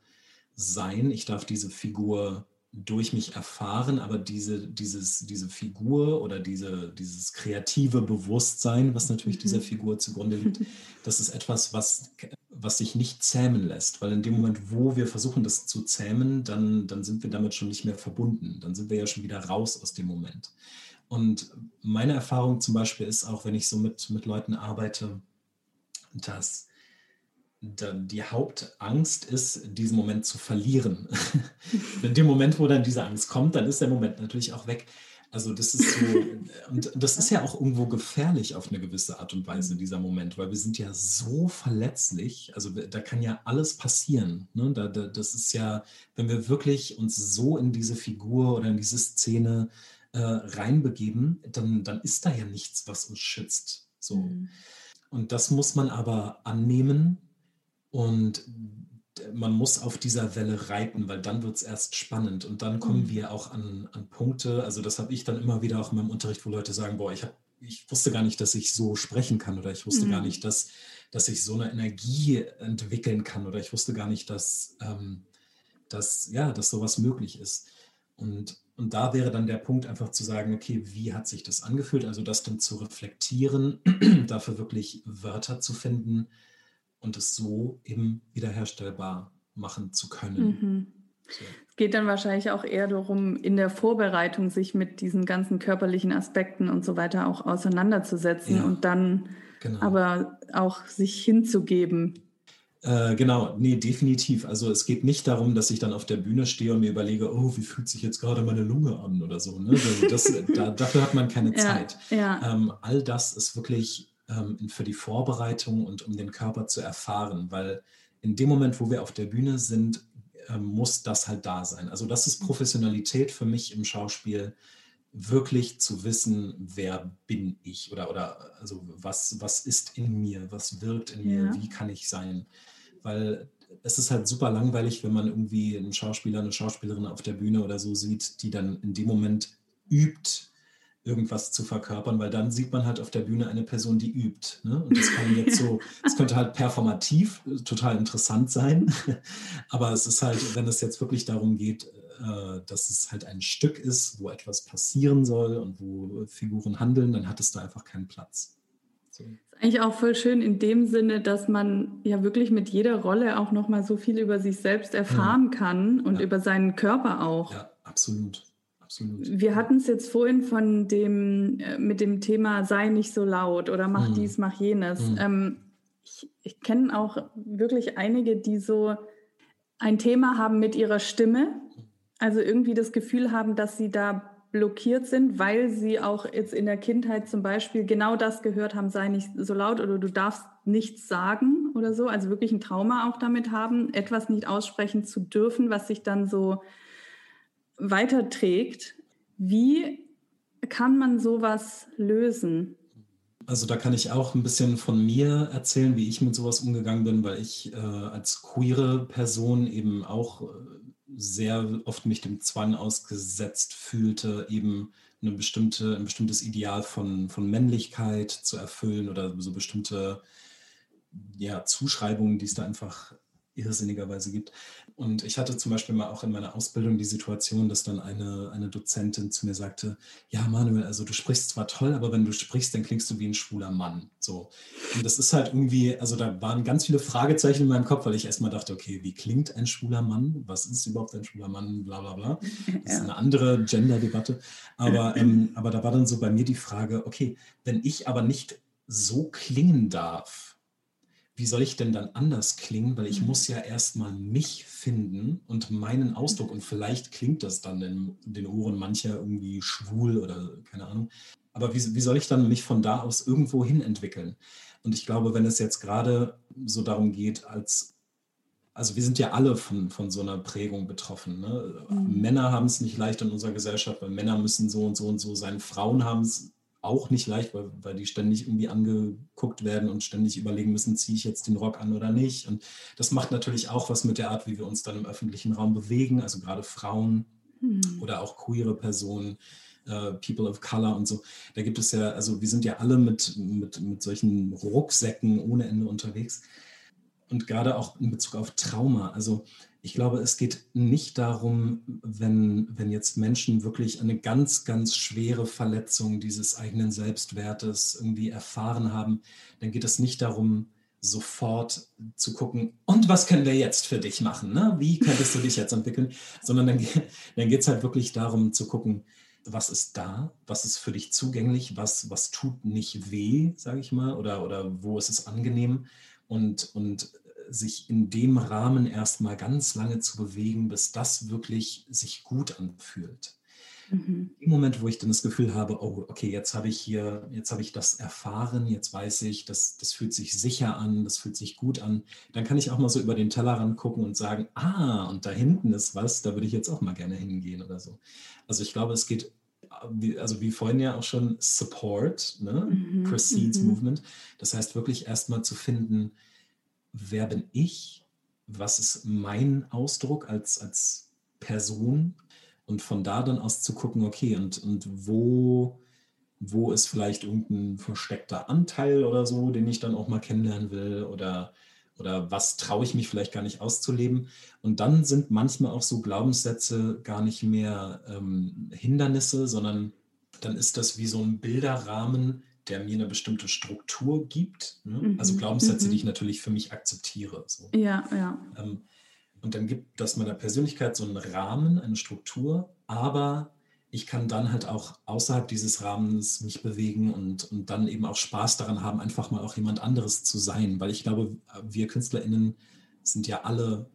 sein, ich darf diese Figur durch mich erfahren, aber diese, dieses, diese Figur oder diese, dieses kreative Bewusstsein, was natürlich mhm. dieser Figur zugrunde liegt, das ist etwas, was, was sich nicht zähmen lässt, weil in dem Moment, wo wir versuchen, das zu zähmen, dann, dann sind wir damit schon nicht mehr verbunden, dann sind wir ja schon wieder raus aus dem Moment. Und meine Erfahrung zum Beispiel ist auch, wenn ich so mit, mit Leuten arbeite, dass die Hauptangst ist, diesen Moment zu verlieren. In dem Moment, wo dann diese Angst kommt, dann ist der Moment natürlich auch weg. Also das ist so, und das ist ja auch irgendwo gefährlich auf eine gewisse Art und Weise, dieser Moment, weil wir sind ja so verletzlich, also da kann ja alles passieren. Ne? Da, da, das ist ja, wenn wir wirklich uns so in diese Figur oder in diese Szene äh, reinbegeben, dann, dann ist da ja nichts, was uns schützt. So. Mhm. Und das muss man aber annehmen und man muss auf dieser Welle reiten, weil dann wird es erst spannend. Und dann kommen mhm. wir auch an, an Punkte, also das habe ich dann immer wieder auch in meinem Unterricht, wo Leute sagen, boah, ich, hab, ich wusste gar nicht, dass ich so sprechen kann oder ich wusste mhm. gar nicht, dass, dass ich so eine Energie entwickeln kann oder ich wusste gar nicht, dass, ähm, dass, ja, dass sowas möglich ist. Und, und da wäre dann der Punkt einfach zu sagen, okay, wie hat sich das angefühlt? Also das dann zu reflektieren, dafür wirklich Wörter zu finden, und es so eben wiederherstellbar machen zu können. Mhm. So. Es geht dann wahrscheinlich auch eher darum, in der Vorbereitung sich mit diesen ganzen körperlichen Aspekten und so weiter auch auseinanderzusetzen ja, und dann genau. aber auch sich hinzugeben. Äh, genau, nee, definitiv. Also es geht nicht darum, dass ich dann auf der Bühne stehe und mir überlege, oh, wie fühlt sich jetzt gerade meine Lunge an oder so. Ne? Also das, da, dafür hat man keine Zeit. Ja. Ähm, all das ist wirklich ähm, für die Vorbereitung und um den Körper zu erfahren, weil in dem Moment, wo wir auf der Bühne sind, äh, muss das halt da sein. Also das ist Professionalität für mich im Schauspiel, wirklich zu wissen, wer bin ich oder, oder also was, was ist in mir, was wirkt in mir, Ja. wie kann ich sein. Weil es ist halt super langweilig, wenn man irgendwie einen Schauspieler, eine Schauspielerin auf der Bühne oder so sieht, die dann in dem Moment übt, irgendwas zu verkörpern, weil dann sieht man halt auf der Bühne eine Person, die übt. Ne? Und das kann jetzt so, es könnte halt performativ äh, total interessant sein, aber es ist halt, wenn es jetzt wirklich darum geht, äh, dass es halt ein Stück ist, wo etwas passieren soll und wo Figuren handeln, dann hat es da einfach keinen Platz. So. Ist eigentlich auch voll schön in dem Sinne, dass man ja wirklich mit jeder Rolle auch nochmal so viel über sich selbst erfahren kann und Ja. über seinen Körper auch. Ja, absolut. Absolut. Wir hatten es jetzt vorhin von dem, äh, mit dem Thema sei nicht so laut oder mach Mhm. dies, mach jenes. Mhm. Ähm, ich ich kenne auch wirklich einige, die so ein Thema haben mit ihrer Stimme, also irgendwie das Gefühl haben, dass sie da blockiert sind, weil sie auch jetzt in der Kindheit zum Beispiel genau das gehört haben, sei nicht so laut oder du darfst nichts sagen oder so, also wirklich ein Trauma auch damit haben, etwas nicht aussprechen zu dürfen, was sich dann so weiterträgt. Wie kann man sowas lösen? Also da kann ich auch ein bisschen von mir erzählen, wie ich mit sowas umgegangen bin, weil ich äh, als queere Person eben auch äh, sehr oft mich dem Zwang ausgesetzt fühlte, eben eine bestimmte, ein bestimmtes Ideal von, von Männlichkeit zu erfüllen oder so bestimmte ja, Zuschreibungen, die es da einfach irrsinnigerweise gibt. Und ich hatte zum Beispiel mal auch in meiner Ausbildung die Situation, dass dann eine, eine Dozentin zu mir sagte, ja Manuel, also du sprichst zwar toll, aber wenn du sprichst, dann klingst du wie ein schwuler Mann. So. Und das ist halt irgendwie, also da waren ganz viele Fragezeichen in meinem Kopf, weil ich erstmal dachte, okay, wie klingt ein schwuler Mann? Was ist überhaupt ein schwuler Mann? Bla bla bla. Das ist eine andere Gender-Debatte. Aber, ähm, aber da war dann so bei mir die Frage, okay, wenn ich aber nicht so klingen darf, wie soll ich denn dann anders klingen? Weil ich Mhm. muss ja erstmal mich finden und meinen Ausdruck. Und vielleicht klingt das dann in den Ohren mancher irgendwie schwul oder keine Ahnung. Aber wie, wie soll ich dann mich von da aus irgendwo hin entwickeln? Und ich glaube, wenn es jetzt gerade so darum geht, als, also wir sind ja alle von, von so einer Prägung betroffen. Ne? Mhm. Männer haben es nicht leicht in unserer Gesellschaft, weil Männer müssen so und so und so sein. Frauen haben es auch nicht leicht, weil, weil die ständig irgendwie angeguckt werden und ständig überlegen müssen, ziehe ich jetzt den Rock an oder nicht. Und das macht natürlich auch was mit der Art, wie wir uns dann im öffentlichen Raum bewegen, also gerade Frauen Hm. oder auch queere Personen, äh, People of Color und so. Da gibt es ja, also wir sind ja alle mit, mit, mit solchen Rucksäcken ohne Ende unterwegs. Und gerade auch in Bezug auf Trauma. Also ich glaube, es geht nicht darum, wenn, wenn jetzt Menschen wirklich eine ganz, ganz schwere Verletzung dieses eigenen Selbstwertes irgendwie erfahren haben, dann geht es nicht darum, sofort zu gucken, und was können wir jetzt für dich machen? Ne? Wie könntest du dich jetzt entwickeln? Sondern dann, dann geht es halt wirklich darum zu gucken, was ist da, was ist für dich zugänglich, was, was tut nicht weh, sage ich mal, oder, oder wo ist es angenehm und, und sich in dem Rahmen erstmal ganz lange zu bewegen, bis das wirklich sich gut anfühlt. Mhm. Im Moment, wo ich dann das Gefühl habe, oh, okay, jetzt habe ich hier, jetzt habe ich das erfahren, jetzt weiß ich, das, das fühlt sich sicher an, das fühlt sich gut an, dann kann ich auch mal so über den Tellerrand gucken und sagen, ah, und da hinten ist was, da würde ich jetzt auch mal gerne hingehen oder so. Also ich glaube, es geht, also wie vorhin ja auch schon, Support, ne? Mhm, Precedes mhm. Movement. Das heißt wirklich erstmal zu finden, wer bin ich, was ist mein Ausdruck als, als Person und von da dann aus zu gucken, okay, und, und wo, wo ist vielleicht irgendein versteckter Anteil oder so, den ich dann auch mal kennenlernen will oder, oder was traue ich mich vielleicht gar nicht auszuleben. Und dann sind manchmal auch so Glaubenssätze gar nicht mehr ähm, Hindernisse, sondern dann ist das wie so ein Bilderrahmen, der mir eine bestimmte Struktur gibt. Ne? Mhm, Also Glaubenssätze, mhm. die ich natürlich für mich akzeptiere. So. Ja, ja. Ähm, und dann gibt das meiner Persönlichkeit so einen Rahmen, eine Struktur, aber ich kann dann halt auch außerhalb dieses Rahmens mich bewegen und, und dann eben auch Spaß daran haben, einfach mal auch jemand anderes zu sein. Weil ich glaube, wir KünstlerInnen sind ja alle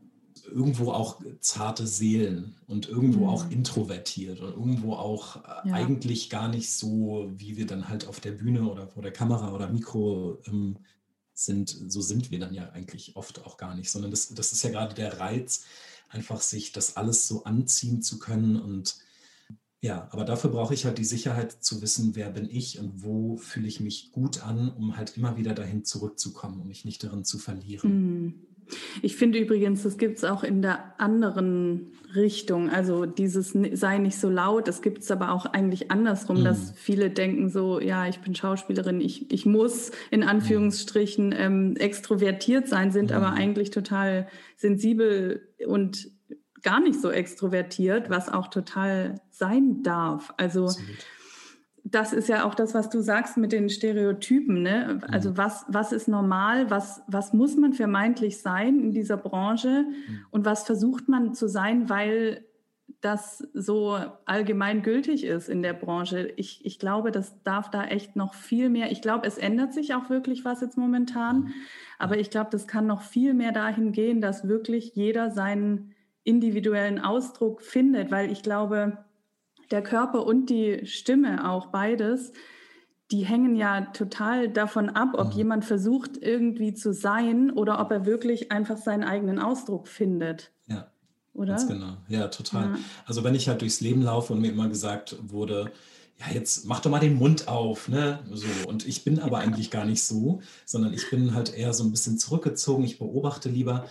irgendwo auch zarte Seelen und irgendwo mhm. auch introvertiert und irgendwo auch äh, ja. eigentlich gar nicht so, wie wir dann halt auf der Bühne oder vor der Kamera oder Mikro ähm, sind. So sind wir dann ja eigentlich oft auch gar nicht, sondern das, das ist ja gerade der Reiz, einfach sich das alles so anziehen zu können und ja, aber dafür brauche ich halt die Sicherheit zu wissen, wer bin ich und wo fühle ich mich gut an, um halt immer wieder dahin zurückzukommen, um mich nicht darin zu verlieren. Mhm. Ich finde übrigens, das gibt es auch in der anderen Richtung. Also dieses sei nicht so laut, das gibt es aber auch eigentlich andersrum, mhm. dass viele denken so, ja, ich bin Schauspielerin, ich, ich muss in Anführungsstrichen ähm, extrovertiert sein, sind mhm. aber eigentlich total sensibel und gar nicht so extrovertiert, was auch total sein darf. Also Absolut. Das ist ja auch das, was du sagst mit den Stereotypen. Ne? Also mhm. was, was ist normal, was, was muss man vermeintlich sein in dieser Branche mhm. und was versucht man zu sein, weil das so allgemein gültig ist in der Branche. Ich, ich glaube, das darf da echt noch viel mehr. Ich glaube, es ändert sich auch wirklich was jetzt momentan. Mhm. Aber ich glaube, das kann noch viel mehr dahin gehen, dass wirklich jeder seinen individuellen Ausdruck findet, weil ich glaube, der Körper und die Stimme auch beides, die hängen ja total davon ab, ob mhm. jemand versucht irgendwie zu sein oder ob er wirklich einfach seinen eigenen Ausdruck findet. Ja. Oder? Ganz genau. Ja, total. Ja. Also wenn ich halt durchs Leben laufe und mir immer gesagt wurde, ja, jetzt mach doch mal den Mund auf, ne? So. Und ich bin aber ja. eigentlich gar nicht so, sondern ich bin halt eher so ein bisschen zurückgezogen. Ich beobachte lieber.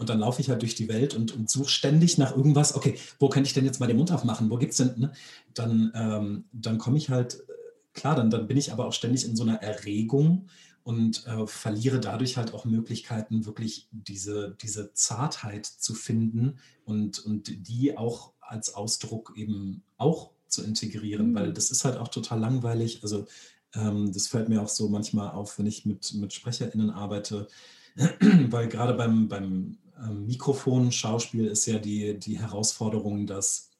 Und dann laufe ich halt durch die Welt und, und suche ständig nach irgendwas. Okay, wo könnte ich denn jetzt mal den Mund aufmachen? Wo gibt es denn? Ne? Dann, ähm, dann komme ich halt, äh, klar, dann, dann bin ich aber auch ständig in so einer Erregung und äh, verliere dadurch halt auch Möglichkeiten, wirklich diese, diese Zartheit zu finden und, und die auch als Ausdruck eben auch zu integrieren, mhm. weil das ist halt auch total langweilig. Also ähm, das fällt mir auch so manchmal auf, wenn ich mit, mit SprecherInnen arbeite, weil gerade beim, beim ähm, Mikrofon, Schauspiel ist ja die, die Herausforderung, dass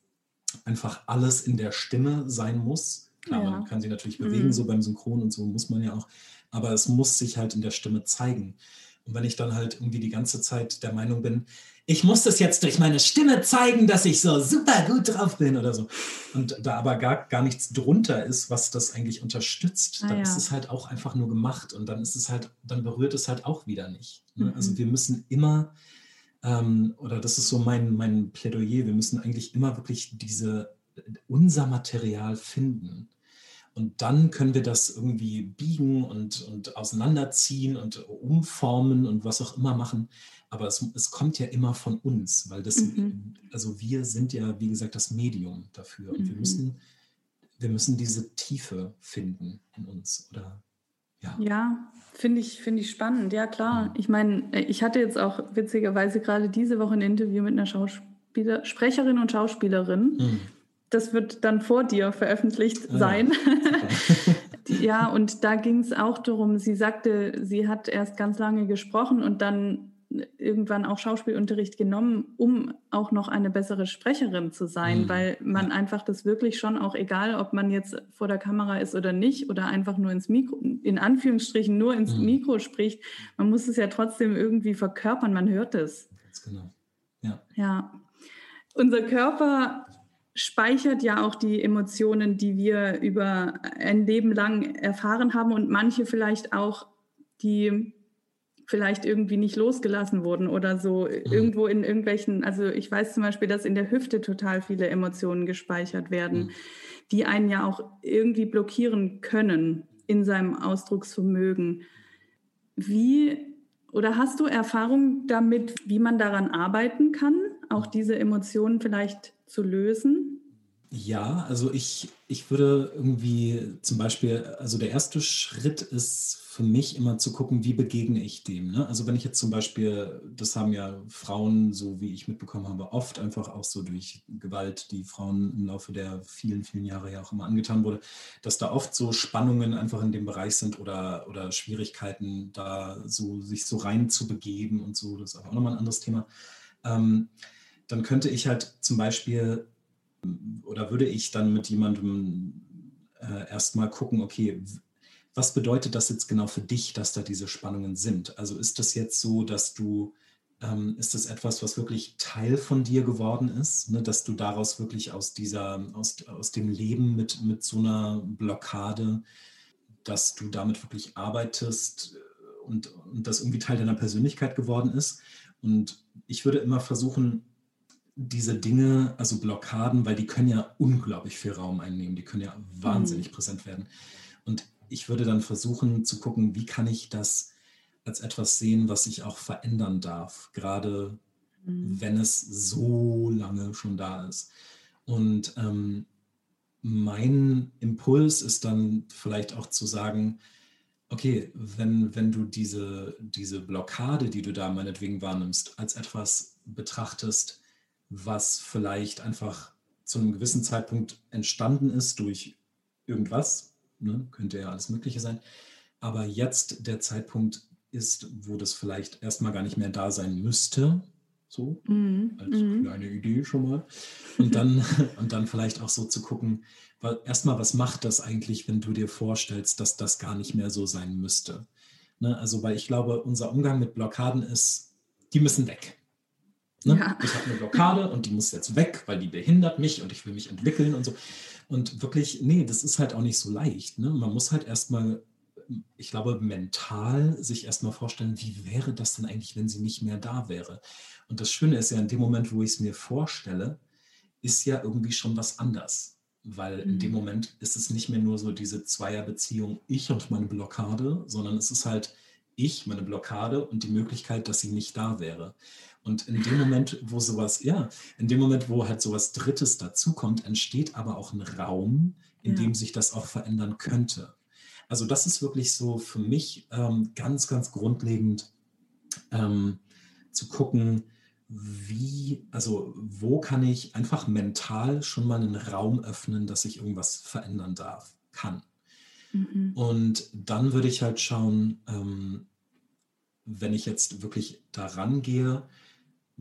einfach alles in der Stimme sein muss. Klar, ja. man kann sie natürlich bewegen, mhm. so beim Synchron und so muss man ja auch, aber es muss sich halt in der Stimme zeigen. Und wenn ich dann halt irgendwie die ganze Zeit der Meinung bin, ich muss das jetzt durch meine Stimme zeigen, dass ich so super gut drauf bin oder so. Und da aber gar, gar nichts drunter ist, was das eigentlich unterstützt, ah, dann ja. ist es halt auch einfach nur gemacht und dann ist es halt, dann berührt es halt auch wieder nicht. Ne? Mhm. Also wir müssen immer, ähm, oder das ist so mein, mein Plädoyer, wir müssen eigentlich immer wirklich diese, unser Material finden. Und dann können wir das irgendwie biegen und, und auseinanderziehen und umformen und was auch immer machen. Aber es, es kommt ja immer von uns, weil das, mhm. also wir sind ja, wie gesagt, das Medium dafür. Und mhm. wir müssen, wir müssen diese Tiefe finden in uns. Oder ja. Ja, finde ich, finde ich spannend. Ja, klar. Mhm. Ich meine, ich hatte jetzt auch witzigerweise gerade diese Woche ein Interview mit einer Schauspieler, Sprecherin und Schauspielerin. Mhm. Das wird dann vor dir veröffentlicht ah, sein. Ja, ja und da ging es auch darum, sie sagte, sie hat erst ganz lange gesprochen und dann irgendwann auch Schauspielunterricht genommen, um auch noch eine bessere Sprecherin zu sein, mhm. weil man einfach das wirklich schon auch egal, ob man jetzt vor der Kamera ist oder nicht oder einfach nur ins Mikro, in Anführungsstrichen nur ins mhm. Mikro spricht, man muss es ja trotzdem irgendwie verkörpern, man hört es. Ganz genau. Ja. Ja. Unser Körper speichert ja auch die Emotionen, die wir über ein Leben lang erfahren haben und manche vielleicht auch die vielleicht irgendwie nicht losgelassen wurden oder so mhm. irgendwo in irgendwelchen, also ich weiß zum Beispiel, dass in der Hüfte total viele Emotionen gespeichert werden, mhm. die einen ja auch irgendwie blockieren können in seinem Ausdrucksvermögen. Wie oder hast du Erfahrung damit, wie man daran arbeiten kann, auch diese Emotionen vielleicht zu lösen? Ja, also ich, ich würde irgendwie zum Beispiel, also der erste Schritt ist für mich immer zu gucken, wie begegne ich dem. Ne? Also wenn ich jetzt zum Beispiel, das haben ja Frauen, so wie ich mitbekommen habe, oft einfach auch so durch Gewalt, die Frauen im Laufe der vielen, vielen Jahre ja auch immer angetan wurde, dass da oft so Spannungen einfach in dem Bereich sind oder, oder Schwierigkeiten, da so sich so rein zu begeben und so, das ist auch nochmal ein anderes Thema. Ähm, dann könnte ich halt zum Beispiel oder würde ich dann mit jemandem äh, erstmal gucken, okay, was bedeutet das jetzt genau für dich, dass da diese Spannungen sind? Also ist das jetzt so, dass du, ähm, ist das etwas, was wirklich Teil von dir geworden ist, ne? dass du daraus wirklich aus dieser, aus, aus dem Leben mit, mit so einer Blockade, dass du damit wirklich arbeitest und, und das irgendwie Teil deiner Persönlichkeit geworden ist? Und ich würde immer versuchen, diese Dinge, also Blockaden, weil die können ja unglaublich viel Raum einnehmen, die können ja wahnsinnig mhm. präsent werden. Und ich würde dann versuchen zu gucken, wie kann ich das als etwas sehen, was ich auch verändern darf, gerade mhm. wenn es so lange schon da ist. Und ähm, mein Impuls ist dann vielleicht auch zu sagen, okay, wenn, wenn du diese, diese Blockade, die du da meinetwegen wahrnimmst, als etwas betrachtest, was vielleicht einfach zu einem gewissen Zeitpunkt entstanden ist durch irgendwas, ne? könnte ja alles Mögliche sein, aber jetzt der Zeitpunkt ist, wo das vielleicht erstmal gar nicht mehr da sein müsste, so mm, als mm. kleine Idee schon mal. Und dann, und dann vielleicht auch so zu gucken, weil erstmal, was macht das eigentlich, wenn du dir vorstellst, dass das gar nicht mehr so sein müsste? Ne? Also, weil ich glaube, unser Umgang mit Blockaden ist, die müssen weg. Ne? Ja. Ich habe eine Blockade und die muss jetzt weg, weil die behindert mich und ich will mich entwickeln und so. Und wirklich, nee, das ist halt auch nicht so leicht. Ne? Man muss halt erstmal, ich glaube, mental sich erstmal vorstellen, wie wäre das denn eigentlich, wenn sie nicht mehr da wäre? Und das Schöne ist ja, in dem Moment, wo ich es mir vorstelle, ist ja irgendwie schon was anders. Weil in dem mhm. Moment ist es nicht mehr nur so diese Zweierbeziehung, ich und meine Blockade, sondern es ist halt ich, meine Blockade und die Möglichkeit, dass sie nicht da wäre. Und in dem Moment, wo sowas, ja, in dem Moment, wo halt sowas Drittes dazukommt, entsteht aber auch ein Raum, in ja. dem sich das auch verändern könnte. Also das ist wirklich so für mich ähm, ganz, ganz grundlegend ähm, zu gucken, wie, also wo kann ich einfach mental schon mal einen Raum öffnen, dass ich irgendwas verändern darf, kann. Mhm. Und dann würde ich halt schauen, ähm, wenn ich jetzt wirklich daran gehe,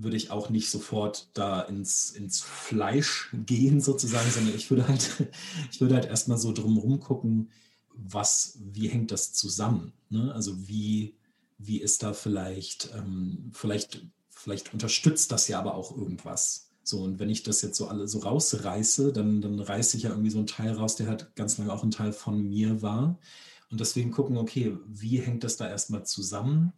würde ich auch nicht sofort da ins, ins Fleisch gehen sozusagen, sondern ich würde halt, ich würde halt erstmal so drumherum gucken, was, wie hängt das zusammen? Ne? Also wie, wie ist da vielleicht, ähm, vielleicht, vielleicht unterstützt das ja aber auch irgendwas. So, und wenn ich das jetzt so alle so rausreiße, dann, dann reiße ich ja irgendwie so einen Teil raus, der halt ganz lange auch ein Teil von mir war. Und deswegen gucken, okay, wie hängt das da erstmal zusammen?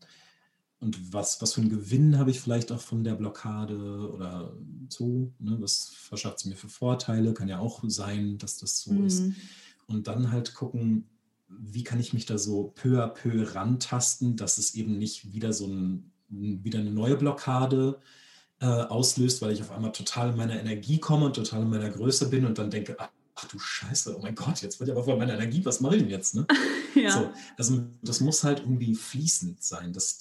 Und was, was für einen Gewinn habe ich vielleicht auch von der Blockade oder so, ne? was verschafft es mir für Vorteile, kann ja auch sein, dass das so mhm. ist. Und dann halt gucken, wie kann ich mich da so peu à peu rantasten, dass es eben nicht wieder so ein, wieder eine neue Blockade äh, auslöst, weil ich auf einmal total in meiner Energie komme und total in meiner Größe bin und dann denke, ach, ach du Scheiße, oh mein Gott, jetzt wird ja aber voll meine Energie, was mache ich denn jetzt? Ne? ja. so, also das muss halt irgendwie fließend sein. Das,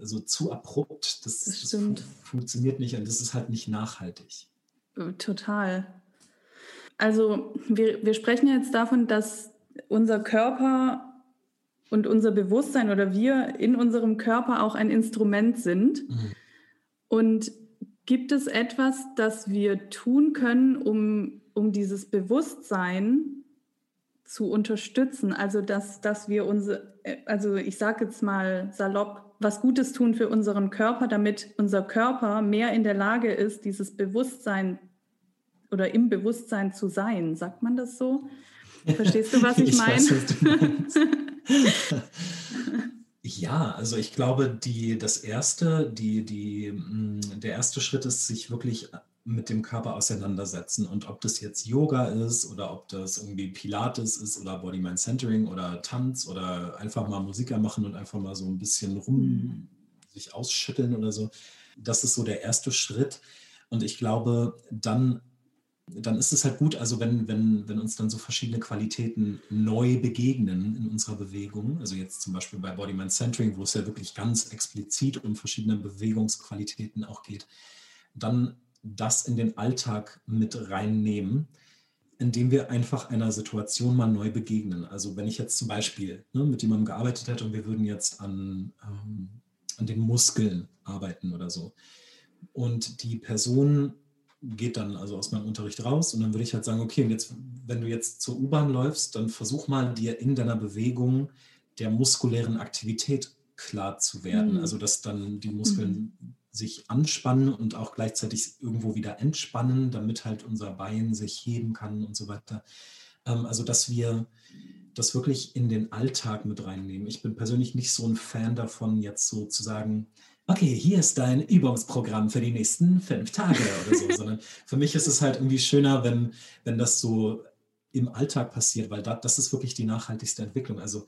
also zu abrupt, das, das, das fun funktioniert nicht und das ist halt nicht nachhaltig. Äh, total. Also wir, wir sprechen jetzt davon, dass unser Körper und unser Bewusstsein oder wir in unserem Körper auch ein Instrument sind. Mhm. Und gibt es etwas, das wir tun können, um um dieses Bewusstsein zu unterstützen, also dass, dass wir unsere, also ich sage jetzt mal salopp, was Gutes tun für unseren Körper, damit unser Körper mehr in der Lage ist, dieses Bewusstsein oder im Bewusstsein zu sein. Sagt man das so? Verstehst du, was ich, ich meine? Weiß, was ja, also ich glaube, die, das erste, die, die, mm, der erste Schritt ist, sich wirklich mit dem Körper auseinandersetzen. Und ob das jetzt Yoga ist oder ob das irgendwie Pilates ist oder Body Mind Centering oder Tanz oder einfach mal Musiker machen und einfach mal so ein bisschen rum mhm. sich ausschütteln oder so. Das ist so der erste Schritt. Und ich glaube, dann, dann ist es halt gut, also wenn, wenn, wenn uns dann so verschiedene Qualitäten neu begegnen in unserer Bewegung, also jetzt zum Beispiel bei Body Mind Centering, wo es ja wirklich ganz explizit um verschiedene Bewegungsqualitäten auch geht, dann das in den Alltag mit reinnehmen, indem wir einfach einer Situation mal neu begegnen. Also wenn ich jetzt zum Beispiel ne, mit jemandem gearbeitet hätte und wir würden jetzt an, ähm, an den Muskeln arbeiten oder so und die Person geht dann also aus meinem Unterricht raus und dann würde ich halt sagen, okay, und jetzt, wenn du jetzt zur U-Bahn läufst, dann versuch mal dir in deiner Bewegung der muskulären Aktivität klar zu werden. Mhm. Also dass dann die Muskeln mhm. sich anspannen und auch gleichzeitig irgendwo wieder entspannen, damit halt unser Bein sich heben kann und so weiter. Ähm, also dass wir das wirklich in den Alltag mit reinnehmen. Ich bin persönlich nicht so ein Fan davon, jetzt so zu sagen, okay, hier ist dein Übungsprogramm für die nächsten fünf Tage oder so, sondern für mich ist es halt irgendwie schöner, wenn, wenn das so im Alltag passiert, weil da, das ist wirklich die nachhaltigste Entwicklung. Also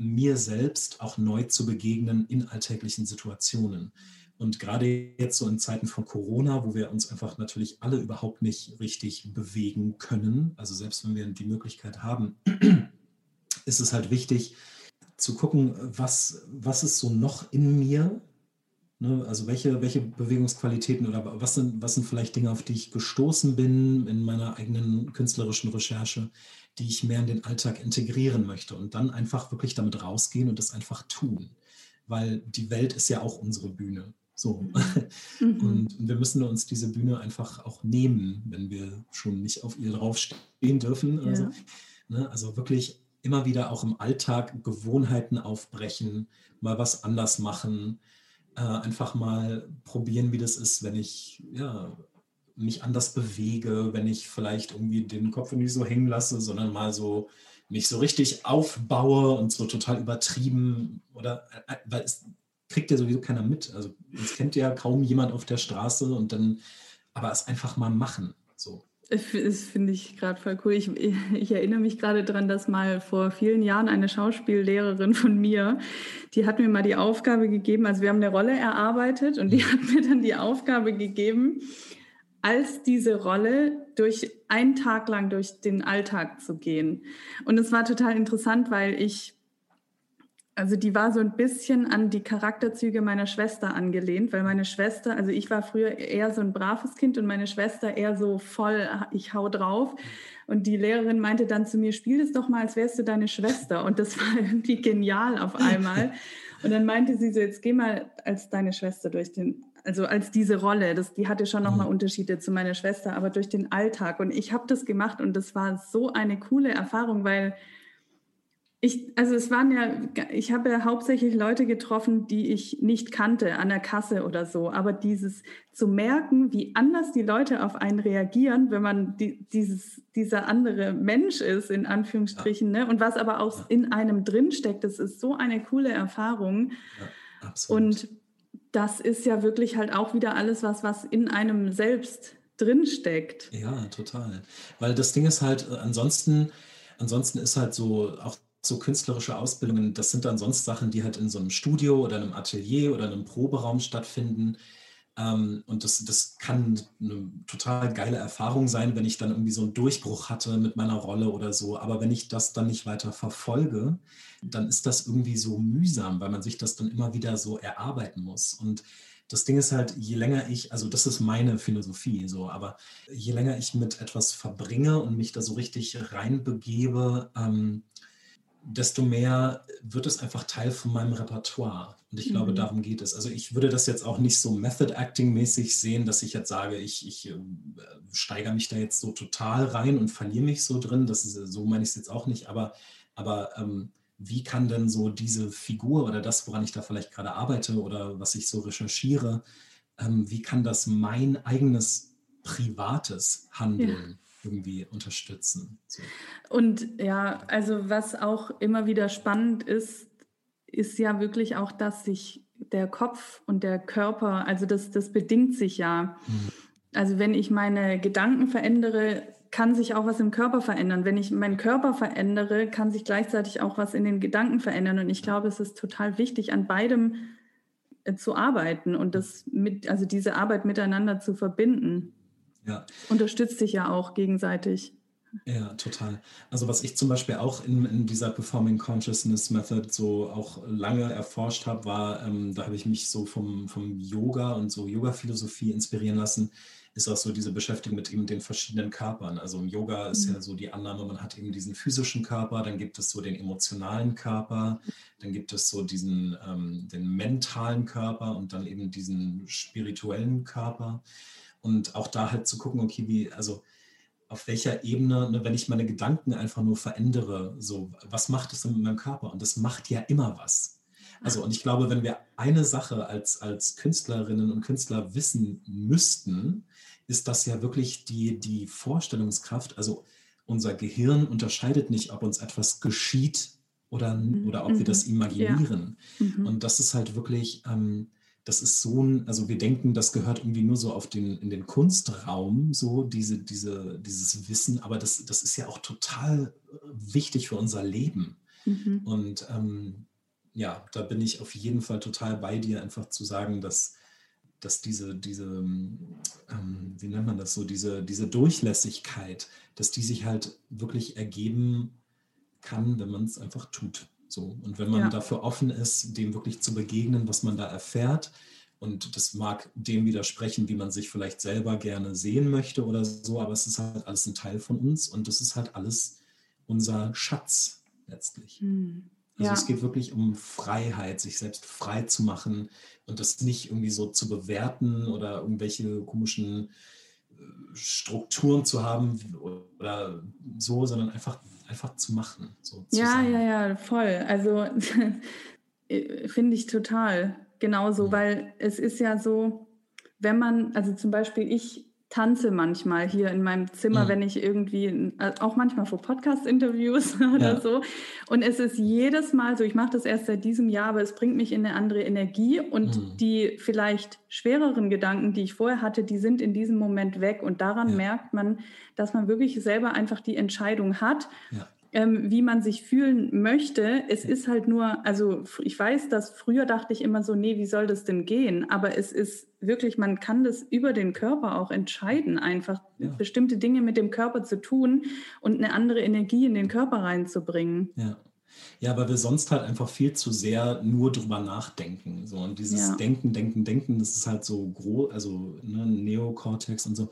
mir selbst auch neu zu begegnen in alltäglichen Situationen. Und gerade jetzt so in Zeiten von Corona, wo wir uns einfach natürlich alle überhaupt nicht richtig bewegen können, also selbst wenn wir die Möglichkeit haben, ist es halt wichtig zu gucken, was, was ist so noch in mir, Ne, also welche, welche Bewegungsqualitäten oder was sind, was sind vielleicht Dinge, auf die ich gestoßen bin in meiner eigenen künstlerischen Recherche, die ich mehr in den Alltag integrieren möchte und dann einfach wirklich damit rausgehen und das einfach tun. Weil die Welt ist ja auch unsere Bühne. So. Mhm. Und wir müssen uns diese Bühne einfach auch nehmen, wenn wir schon nicht auf ihr draufstehen dürfen. Ja. Also, ne, also wirklich immer wieder auch im Alltag Gewohnheiten aufbrechen, mal was anders machen äh, einfach mal probieren, wie das ist, wenn ich ja, mich anders bewege, wenn ich vielleicht irgendwie den Kopf nicht so hängen lasse, sondern mal so mich so richtig aufbaue und so total übertrieben oder äh, weil es kriegt ja sowieso keiner mit. Also es kennt ja kaum jemand auf der Straße und dann aber es einfach mal machen. So. Das finde ich gerade voll cool. Ich, ich, erinnere mich gerade daran, dass mal vor vielen Jahren eine Schauspiellehrerin von mir, die hat mir mal die Aufgabe gegeben, also wir haben eine Rolle erarbeitet und die mhm. hat mir dann die Aufgabe gegeben, als diese Rolle durch einen Tag lang durch den Alltag zu gehen. Und es war total interessant, weil ich also die war so ein bisschen an die Charakterzüge meiner Schwester angelehnt, weil meine Schwester, also ich war früher eher so ein braves Kind und meine Schwester eher so voll, ich hau drauf. Und die Lehrerin meinte dann zu mir, spiel es doch mal, als wärst du deine Schwester. Und das war irgendwie genial auf einmal. Und dann meinte sie so, jetzt geh mal als deine Schwester durch den, also als diese Rolle. Das, die hatte schon nochmal mhm. Unterschiede zu meiner Schwester, aber durch den Alltag. Und ich habe das gemacht und das war so eine coole Erfahrung, weil ich, also es waren ja, ich habe ja hauptsächlich Leute getroffen, die ich nicht kannte an der Kasse oder so. Aber dieses zu merken, wie anders die Leute auf einen reagieren, wenn man die, dieses, dieser andere Mensch ist, in Anführungsstrichen, ja. ne? und was aber auch ja. in einem drinsteckt, das ist so eine coole Erfahrung. Ja, absolut. Und das ist ja wirklich halt auch wieder alles was, was in einem selbst drinsteckt. Ja, total. Weil das Ding ist halt, äh, ansonsten, ansonsten ist halt so auch so künstlerische Ausbildungen, das sind dann sonst Sachen, die halt in so einem Studio oder einem Atelier oder einem Proberaum stattfinden. Ähm, und das, das kann eine total geile Erfahrung sein, wenn ich dann irgendwie so einen Durchbruch hatte mit meiner Rolle oder so. Aber wenn ich das dann nicht weiter verfolge, dann ist das irgendwie so mühsam, weil man sich das dann immer wieder so erarbeiten muss. Und das Ding ist halt, je länger ich, also das ist meine Philosophie so, aber je länger ich mit etwas verbringe und mich da so richtig reinbegebe, ähm, desto mehr wird es einfach Teil von meinem Repertoire. Und ich mhm. glaube, darum geht es. Also ich würde das jetzt auch nicht so Method Acting mäßig sehen, dass ich jetzt sage, ich, ich äh, steigere mich da jetzt so total rein und verliere mich so drin. Das ist, so meine ich es jetzt auch nicht. Aber, aber ähm, wie kann denn so diese Figur oder das, woran ich da vielleicht gerade arbeite oder was ich so recherchiere, ähm, wie kann das mein eigenes privates Handeln ja irgendwie unterstützen. So. Und ja, also was auch immer wieder spannend ist, ist ja wirklich auch, dass sich der Kopf und der Körper, also das, das bedingt sich ja. Mhm. Also wenn ich meine Gedanken verändere, kann sich auch was im Körper verändern. Wenn ich meinen Körper verändere, kann sich gleichzeitig auch was in den Gedanken verändern. Und ich glaube, es ist total wichtig, an beidem äh, zu arbeiten und das mit, also diese Arbeit miteinander zu verbinden. Ja. Unterstützt sich ja auch gegenseitig. Ja, total. Also was ich zum Beispiel auch in, in dieser Performing Consciousness Method so auch lange erforscht habe, war, ähm, da habe ich mich so vom, vom Yoga und so Yoga-Philosophie inspirieren lassen, ist auch so diese Beschäftigung mit eben den verschiedenen Körpern. Also im Yoga ist mhm. ja so die Annahme, man hat eben diesen physischen Körper, dann gibt es so den emotionalen Körper, dann gibt es so diesen ähm, den mentalen Körper und dann eben diesen spirituellen Körper. Und auch da halt zu gucken, okay, wie, also auf welcher Ebene, ne, wenn ich meine Gedanken einfach nur verändere, so, was macht es denn mit meinem Körper? Und das macht ja immer was. Also, und ich glaube, wenn wir eine Sache als, als Künstlerinnen und Künstler wissen müssten, ist das ja wirklich die, die Vorstellungskraft. Also, unser Gehirn unterscheidet nicht, ob uns etwas geschieht oder, mhm. oder ob wir das mhm. imaginieren. Ja. Mhm. Und das ist halt wirklich, ähm, das ist so ein, also wir denken, das gehört irgendwie nur so auf den, in den Kunstraum, so diese, diese, dieses Wissen, aber das, das ist ja auch total äh, wichtig für unser Leben. Mhm. Und ähm, ja, da bin ich auf jeden Fall total bei dir, einfach zu sagen, dass, dass diese, diese ähm, wie nennt man das so, diese, diese Durchlässigkeit, dass die sich halt wirklich ergeben kann, wenn man es einfach tut. So. Und wenn man ja. dafür offen ist, dem wirklich zu begegnen, was man da erfährt, und das mag dem widersprechen, wie man sich vielleicht selber gerne sehen möchte oder so, aber es ist halt alles ein Teil von uns und das ist halt alles unser Schatz letztlich. Mhm. Also ja. es geht wirklich um Freiheit, sich selbst frei zu machen und das nicht irgendwie so zu bewerten oder irgendwelche komischen äh, Strukturen zu haben oder so, sondern einfach einfach zu machen. So ja, ja, ja, voll. Also finde ich total genauso, mhm. weil es ist ja so, wenn man, also zum Beispiel ich tanze manchmal hier in meinem Zimmer, mhm. wenn ich irgendwie, äh, auch manchmal vor Podcast-Interviews oder ja. so. Und es ist jedes Mal so, ich mache das erst seit diesem Jahr, aber es bringt mich in eine andere Energie und mhm. die vielleicht schwereren Gedanken, die ich vorher hatte, die sind in diesem Moment weg. Und daran ja. merkt man, dass man wirklich selber einfach die Entscheidung hat. Ja ähm, wie man sich fühlen möchte. Es ist halt nur, also ich weiß, dass früher dachte ich immer so, nee, wie soll das denn gehen? Aber es ist wirklich, man kann das über den Körper auch entscheiden, einfach ja. bestimmte Dinge mit dem Körper zu tun und eine andere Energie in den Körper reinzubringen. Ja. Ja, weil wir sonst halt einfach viel zu sehr nur drüber nachdenken. So. Und dieses ja. Denken, Denken, Denken, das ist halt so groß, also ne, Neokortex und so.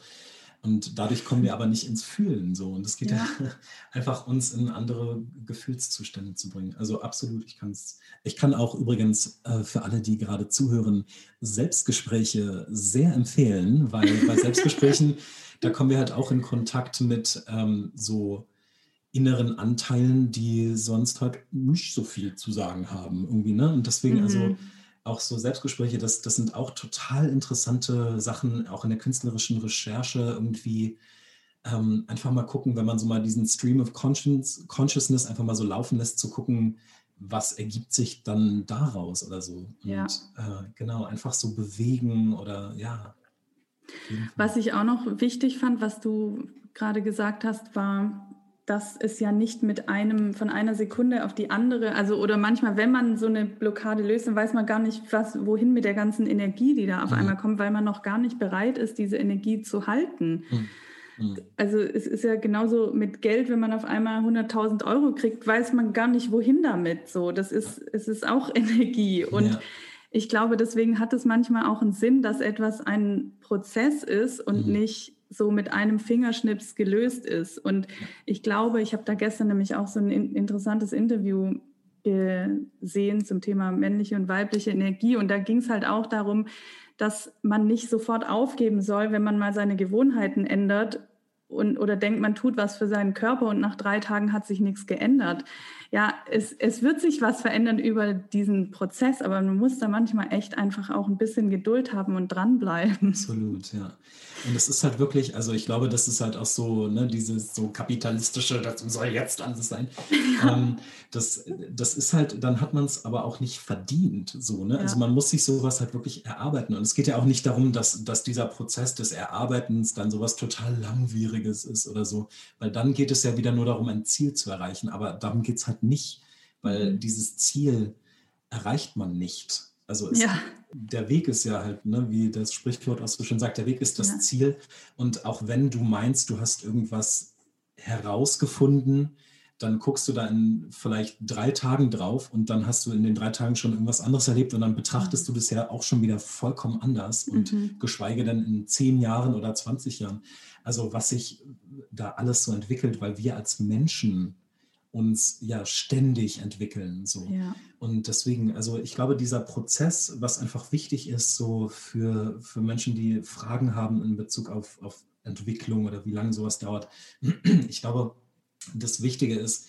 Und dadurch kommen wir aber nicht ins Fühlen so. Und es geht ja. ja einfach uns in andere Gefühlszustände zu bringen. Also absolut, ich kann es. Ich kann auch übrigens äh, für alle, die gerade zuhören, Selbstgespräche sehr empfehlen, weil bei Selbstgesprächen, da kommen wir halt auch in Kontakt mit ähm, so inneren Anteilen, die sonst halt nicht so viel zu sagen haben irgendwie. Ne? Und deswegen, also mhm. also auch so Selbstgespräche, das, das sind auch total interessante Sachen, auch in der künstlerischen Recherche irgendwie. Ähm, einfach mal gucken, wenn man so mal diesen Stream of Consciousness einfach mal so laufen lässt, zu gucken, was ergibt sich dann daraus oder so. Und ja. äh, genau, einfach so bewegen oder ja. Was ich auch noch wichtig fand, was du gerade gesagt hast, war, dass es ja nicht mit einem von einer Sekunde auf die andere, also oder manchmal, wenn man so eine Blockade löst, dann weiß man gar nicht, was, wohin mit der ganzen Energie, die da auf mhm. einmal kommt, weil man noch gar nicht bereit ist, diese Energie zu halten. Mhm. mhm. Also es ist ja genauso mit Geld, wenn man auf einmal 100.000 Euro kriegt, weiß man gar nicht, wohin damit. So, das ist, es ist auch Energie und ja. Ich glaube, deswegen hat es manchmal auch einen Sinn, dass etwas ein Prozess ist und mhm. nicht so mit einem Fingerschnips gelöst ist. Und ich glaube, ich habe da gestern nämlich auch so ein interessantes Interview gesehen zum Thema männliche und weibliche Energie. Und da ging es halt auch darum, dass man nicht sofort aufgeben soll, wenn man mal seine Gewohnheiten ändert und, oder denkt, man tut was für seinen Körper und nach drei Tagen hat sich nichts geändert ja, es, es wird sich was verändern über diesen Prozess, aber man muss da manchmal echt einfach auch ein bisschen Geduld haben und dranbleiben. Absolut, ja. Und es ist halt wirklich, also ich glaube, das ist halt auch so, ne, dieses so kapitalistische, das soll jetzt alles sein. Ja. Ähm, das, das ist halt, dann hat man es aber auch nicht verdient, so, ne? Also ja. Also man muss sich sowas halt wirklich erarbeiten. Und es geht ja auch nicht darum, dass, dass dieser Prozess des Erarbeitens dann sowas total Langwieriges ist oder so, weil dann geht es ja wieder nur darum, ein Ziel zu erreichen. Aber darum geht es halt nicht, weil mhm. dieses Ziel erreicht man nicht. Also es, ja. der Weg ist ja halt, ne, wie das Sprichwort auch so schön sagt, der Weg ist das ja. Ziel. Und auch wenn du meinst, du hast irgendwas herausgefunden, dann guckst du da in vielleicht drei Tagen drauf und dann hast du in den drei Tagen schon irgendwas anderes erlebt und dann betrachtest mhm. du das ja auch schon wieder vollkommen anders und mhm. geschweige denn in zehn Jahren oder 20 Jahren. Also was sich da alles so entwickelt, weil wir als Menschen uns ja ständig entwickeln. So. Ja. Und deswegen, also ich glaube, dieser Prozess, was einfach wichtig ist, so für, für Menschen, die Fragen haben in Bezug auf, auf Entwicklung oder wie lange sowas dauert, ich glaube, das Wichtige ist,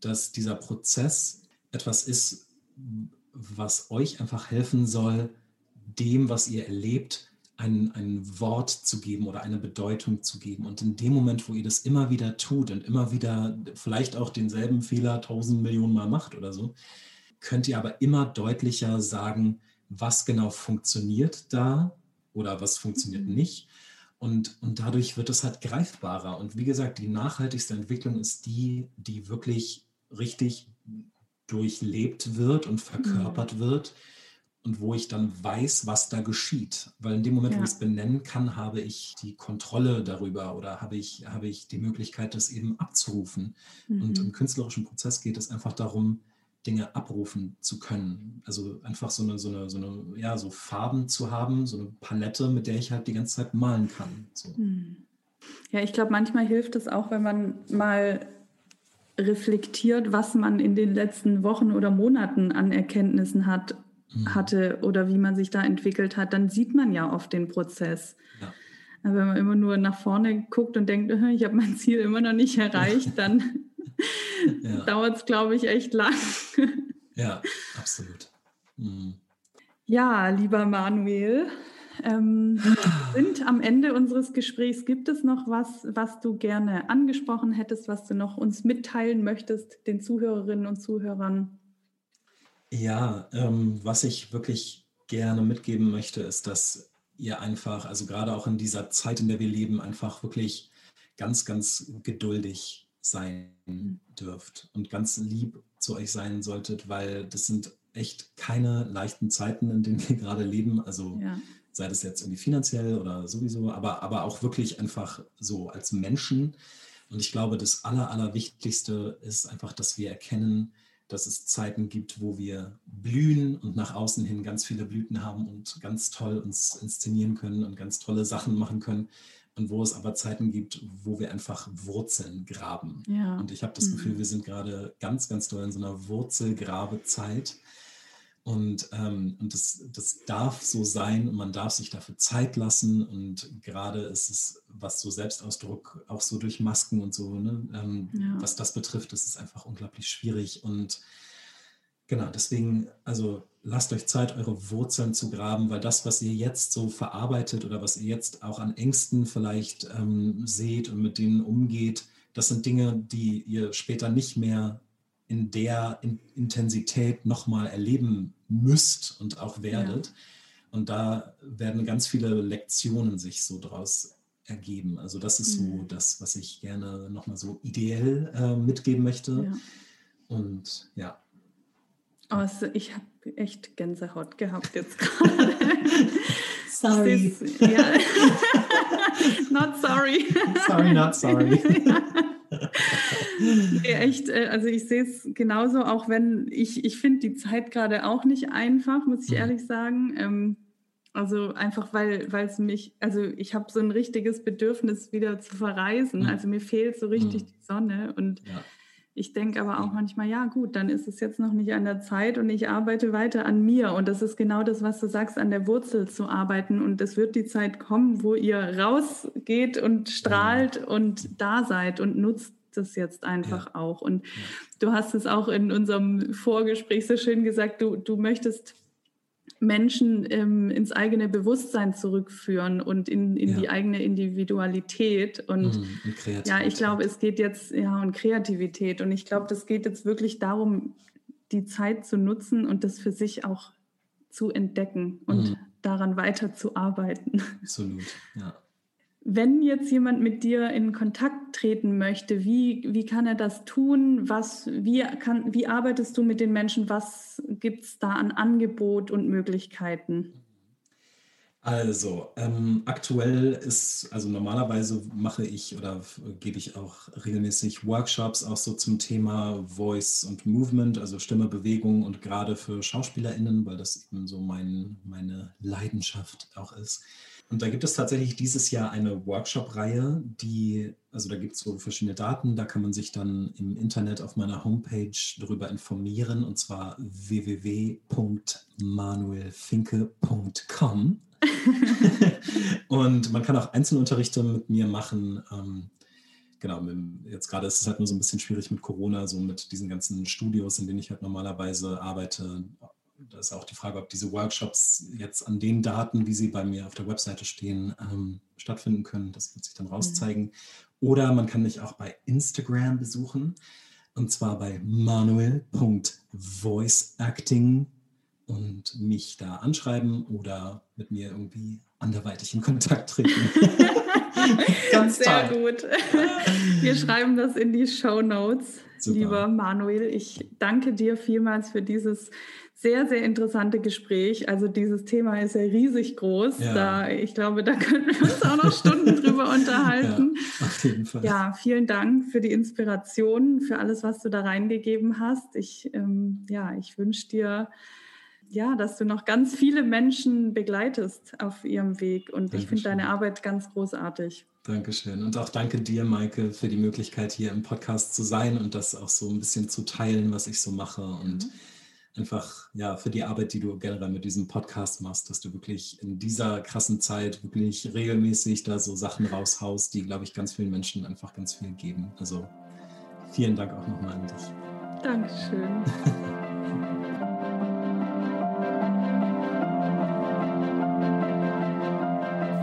dass dieser Prozess etwas ist, was euch einfach helfen soll, dem, was ihr erlebt, ein, ein Wort zu geben oder eine Bedeutung zu geben. Und in dem Moment, wo ihr das immer wieder tut und immer wieder vielleicht auch denselben Fehler tausend Millionen Mal macht oder so, könnt ihr aber immer deutlicher sagen, was genau funktioniert da oder was funktioniert mhm. nicht. Und, und dadurch wird es halt greifbarer. Und wie gesagt, die nachhaltigste Entwicklung ist die, die wirklich richtig durchlebt wird und verkörpert mhm. wird und wo ich dann weiß, was da geschieht. Weil in dem Moment, ja. wo ich es benennen kann, habe ich die Kontrolle darüber oder habe ich, habe ich die Möglichkeit, das eben abzurufen. Mhm. Und im künstlerischen Prozess geht es einfach darum, Dinge abrufen zu können. Also einfach so eine, so eine, so eine, ja, so Farben zu haben, so eine Palette, mit der ich halt die ganze Zeit malen kann. So. Mhm. Ja, ich glaube, manchmal hilft es auch, wenn man mal reflektiert, was man in den letzten Wochen oder Monaten an Erkenntnissen hat. Hatte oder wie man sich da entwickelt hat, dann sieht man ja oft den Prozess. Ja. Wenn man immer nur nach vorne guckt und denkt, ich habe mein Ziel immer noch nicht erreicht, dann ja. dauert es, glaube ich, echt lang. ja, absolut. Mhm. Ja, lieber Manuel, ähm, wir sind am Ende unseres Gesprächs. Gibt es noch was, was du gerne angesprochen hättest, was du noch uns mitteilen möchtest, den Zuhörerinnen und Zuhörern? Ja, ähm, was ich wirklich gerne mitgeben möchte, ist, dass ihr einfach, also gerade auch in dieser Zeit, in der wir leben, einfach wirklich ganz, ganz geduldig sein dürft und ganz lieb zu euch sein solltet, weil das sind echt keine leichten Zeiten, in denen wir gerade leben. Also ja. sei das jetzt irgendwie finanziell oder sowieso, aber, aber auch wirklich einfach so als Menschen. Und ich glaube, das Aller, Allerwichtigste ist einfach, dass wir erkennen, dass es Zeiten gibt, wo wir blühen und nach außen hin ganz viele Blüten haben und ganz toll uns inszenieren können und ganz tolle Sachen machen können. Und wo es aber Zeiten gibt, wo wir einfach Wurzeln graben. Ja. Und ich habe das mhm. Gefühl, wir sind gerade ganz, ganz doll in so einer Wurzelgrabezeit. Und, ähm, und das, das darf so sein und man darf sich dafür Zeit lassen. Und gerade ist es, was so Selbstausdruck auch so durch Masken und so, ne, ähm, ja. was das betrifft, das ist einfach unglaublich schwierig. Und genau, deswegen, also lasst euch Zeit, eure Wurzeln zu graben, weil das, was ihr jetzt so verarbeitet oder was ihr jetzt auch an Ängsten vielleicht ähm, seht und mit denen umgeht, das sind Dinge, die ihr später nicht mehr in der in Intensität nochmal erleben müsst und auch werdet. Ja. Und da werden ganz viele Lektionen sich so draus ergeben. Also das ist mhm. so das, was ich gerne nochmal so ideell äh, mitgeben möchte. Ja. Und ja. Also ich habe echt Gänsehaut gehabt jetzt gerade. sorry. Ist, ja. not sorry. sorry, not sorry. Nee, echt, äh, also ich sehe es genauso, auch wenn ich, ich finde die Zeit gerade auch nicht einfach, muss ich mhm. ehrlich sagen. Ähm, also einfach, weil es mich, also ich habe so ein richtiges Bedürfnis, wieder zu verreisen. Mhm. Also mir fehlt so richtig mhm. die Sonne. Und ja. ich denke aber auch manchmal, ja gut, dann ist es jetzt noch nicht an der Zeit und ich arbeite weiter an mir. Und das ist genau das, was du sagst, an der Wurzel zu arbeiten. Und es wird die Zeit kommen, wo ihr rausgeht und strahlt ja. und da seid und nutzt das jetzt einfach ja. auch. Und ja. du hast es auch in unserem Vorgespräch so schön gesagt, du, du möchtest Menschen ähm, ins eigene Bewusstsein zurückführen und in, in ja. die eigene Individualität. Und, mhm, und ja, ich glaube, es geht jetzt, ja, und Kreativität. Und ich glaube, das geht jetzt wirklich darum, die Zeit zu nutzen und das für sich auch zu entdecken und mhm. daran weiterzuarbeiten. Absolut, ja. Wenn jetzt jemand mit dir in Kontakt treten möchte, wie, wie kann er das tun? Was, wie, kann, wie arbeitest du mit den Menschen? Was gibt es da an Angebot und Möglichkeiten? Also, ähm, aktuell ist, also normalerweise mache ich oder gebe ich auch regelmäßig Workshops auch so zum Thema Voice und Movement, also Stimme, Bewegung und gerade für SchauspielerInnen, weil das eben so mein, meine Leidenschaft auch ist. Und da gibt es tatsächlich dieses Jahr eine Workshop-Reihe, die, also da gibt es so verschiedene Daten, da kann man sich dann im Internet auf meiner Homepage darüber informieren, und zwar www.manuelfinke.com. und man kann auch Einzelunterrichte mit mir machen. Ähm, genau, jetzt gerade ist es halt nur so ein bisschen schwierig mit Corona, so mit diesen ganzen Studios, in denen ich halt normalerweise arbeite, da ist auch die Frage, ob diese Workshops jetzt an den Daten, wie sie bei mir auf der Webseite stehen, ähm, stattfinden können. Das wird sich dann rauszeigen. Mhm. Oder man kann mich auch bei Instagram besuchen. Und zwar bei manuel.voiceacting und mich da anschreiben oder mit mir irgendwie anderweitig in Kontakt treten. Ganz Sehr toll. gut. Wir schreiben das in die Show Notes. Lieber Manuel, ich danke dir vielmals für dieses sehr, sehr interessante Gespräch. Also dieses Thema ist ja riesig groß. Ja. Da, ich glaube, da könnten wir uns auch noch Stunden drüber unterhalten. Ja, auf jeden Fall. Ja, vielen Dank für die Inspiration, für alles, was du da reingegeben hast. Ich, ähm, ja, ich wünsche dir, ja, dass du noch ganz viele Menschen begleitest auf ihrem Weg. Und Dankeschön. ich finde deine Arbeit ganz großartig. Dankeschön. Und auch danke dir, Maike, für die Möglichkeit, hier im Podcast zu sein und das auch so ein bisschen zu teilen, was ich so mache. Und mhm einfach ja für die Arbeit, die du generell mit diesem Podcast machst, dass du wirklich in dieser krassen Zeit wirklich regelmäßig da so Sachen raushaust, die, glaube ich, ganz vielen Menschen einfach ganz viel geben. Also vielen Dank auch nochmal an dich. Dankeschön.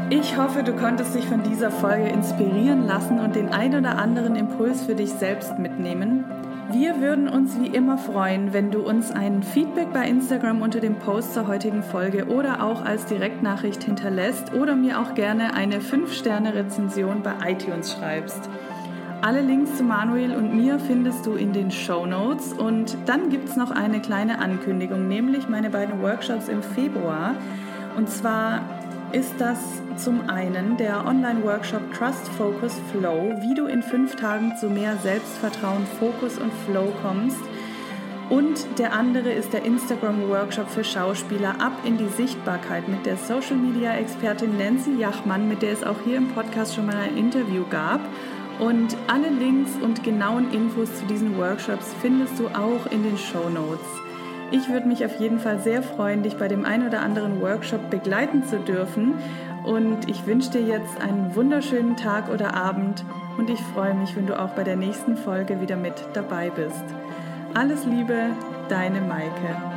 Ich hoffe, du konntest dich von dieser Folge inspirieren lassen und den ein oder anderen Impuls für dich selbst mitnehmen. Wir würden uns wie immer freuen, wenn du uns ein Feedback bei Instagram unter dem Post zur heutigen Folge oder auch als Direktnachricht hinterlässt oder mir auch gerne eine 5-Sterne-Rezension bei iTunes schreibst. Alle Links zu Manuel und mir findest du in den Show Notes und dann gibt es noch eine kleine Ankündigung, nämlich meine beiden Workshops im Februar. Und zwar ist das zum einen der Online-Workshop Trust Focus Flow, wie du in fünf Tagen zu mehr Selbstvertrauen, Fokus und Flow kommst. Und der andere ist der Instagram-Workshop für Schauspieler ab in die Sichtbarkeit mit der Social-Media-Expertin Nancy Jachmann, mit der es auch hier im Podcast schon mal ein Interview gab. Und alle Links und genauen Infos zu diesen Workshops findest du auch in den Show Notes. Ich würde mich auf jeden Fall sehr freuen, dich bei dem einen oder anderen Workshop begleiten zu dürfen. Und ich wünsche dir jetzt einen wunderschönen Tag oder Abend und ich freue mich, wenn du auch bei der nächsten Folge wieder mit dabei bist. Alles Liebe, deine Maike.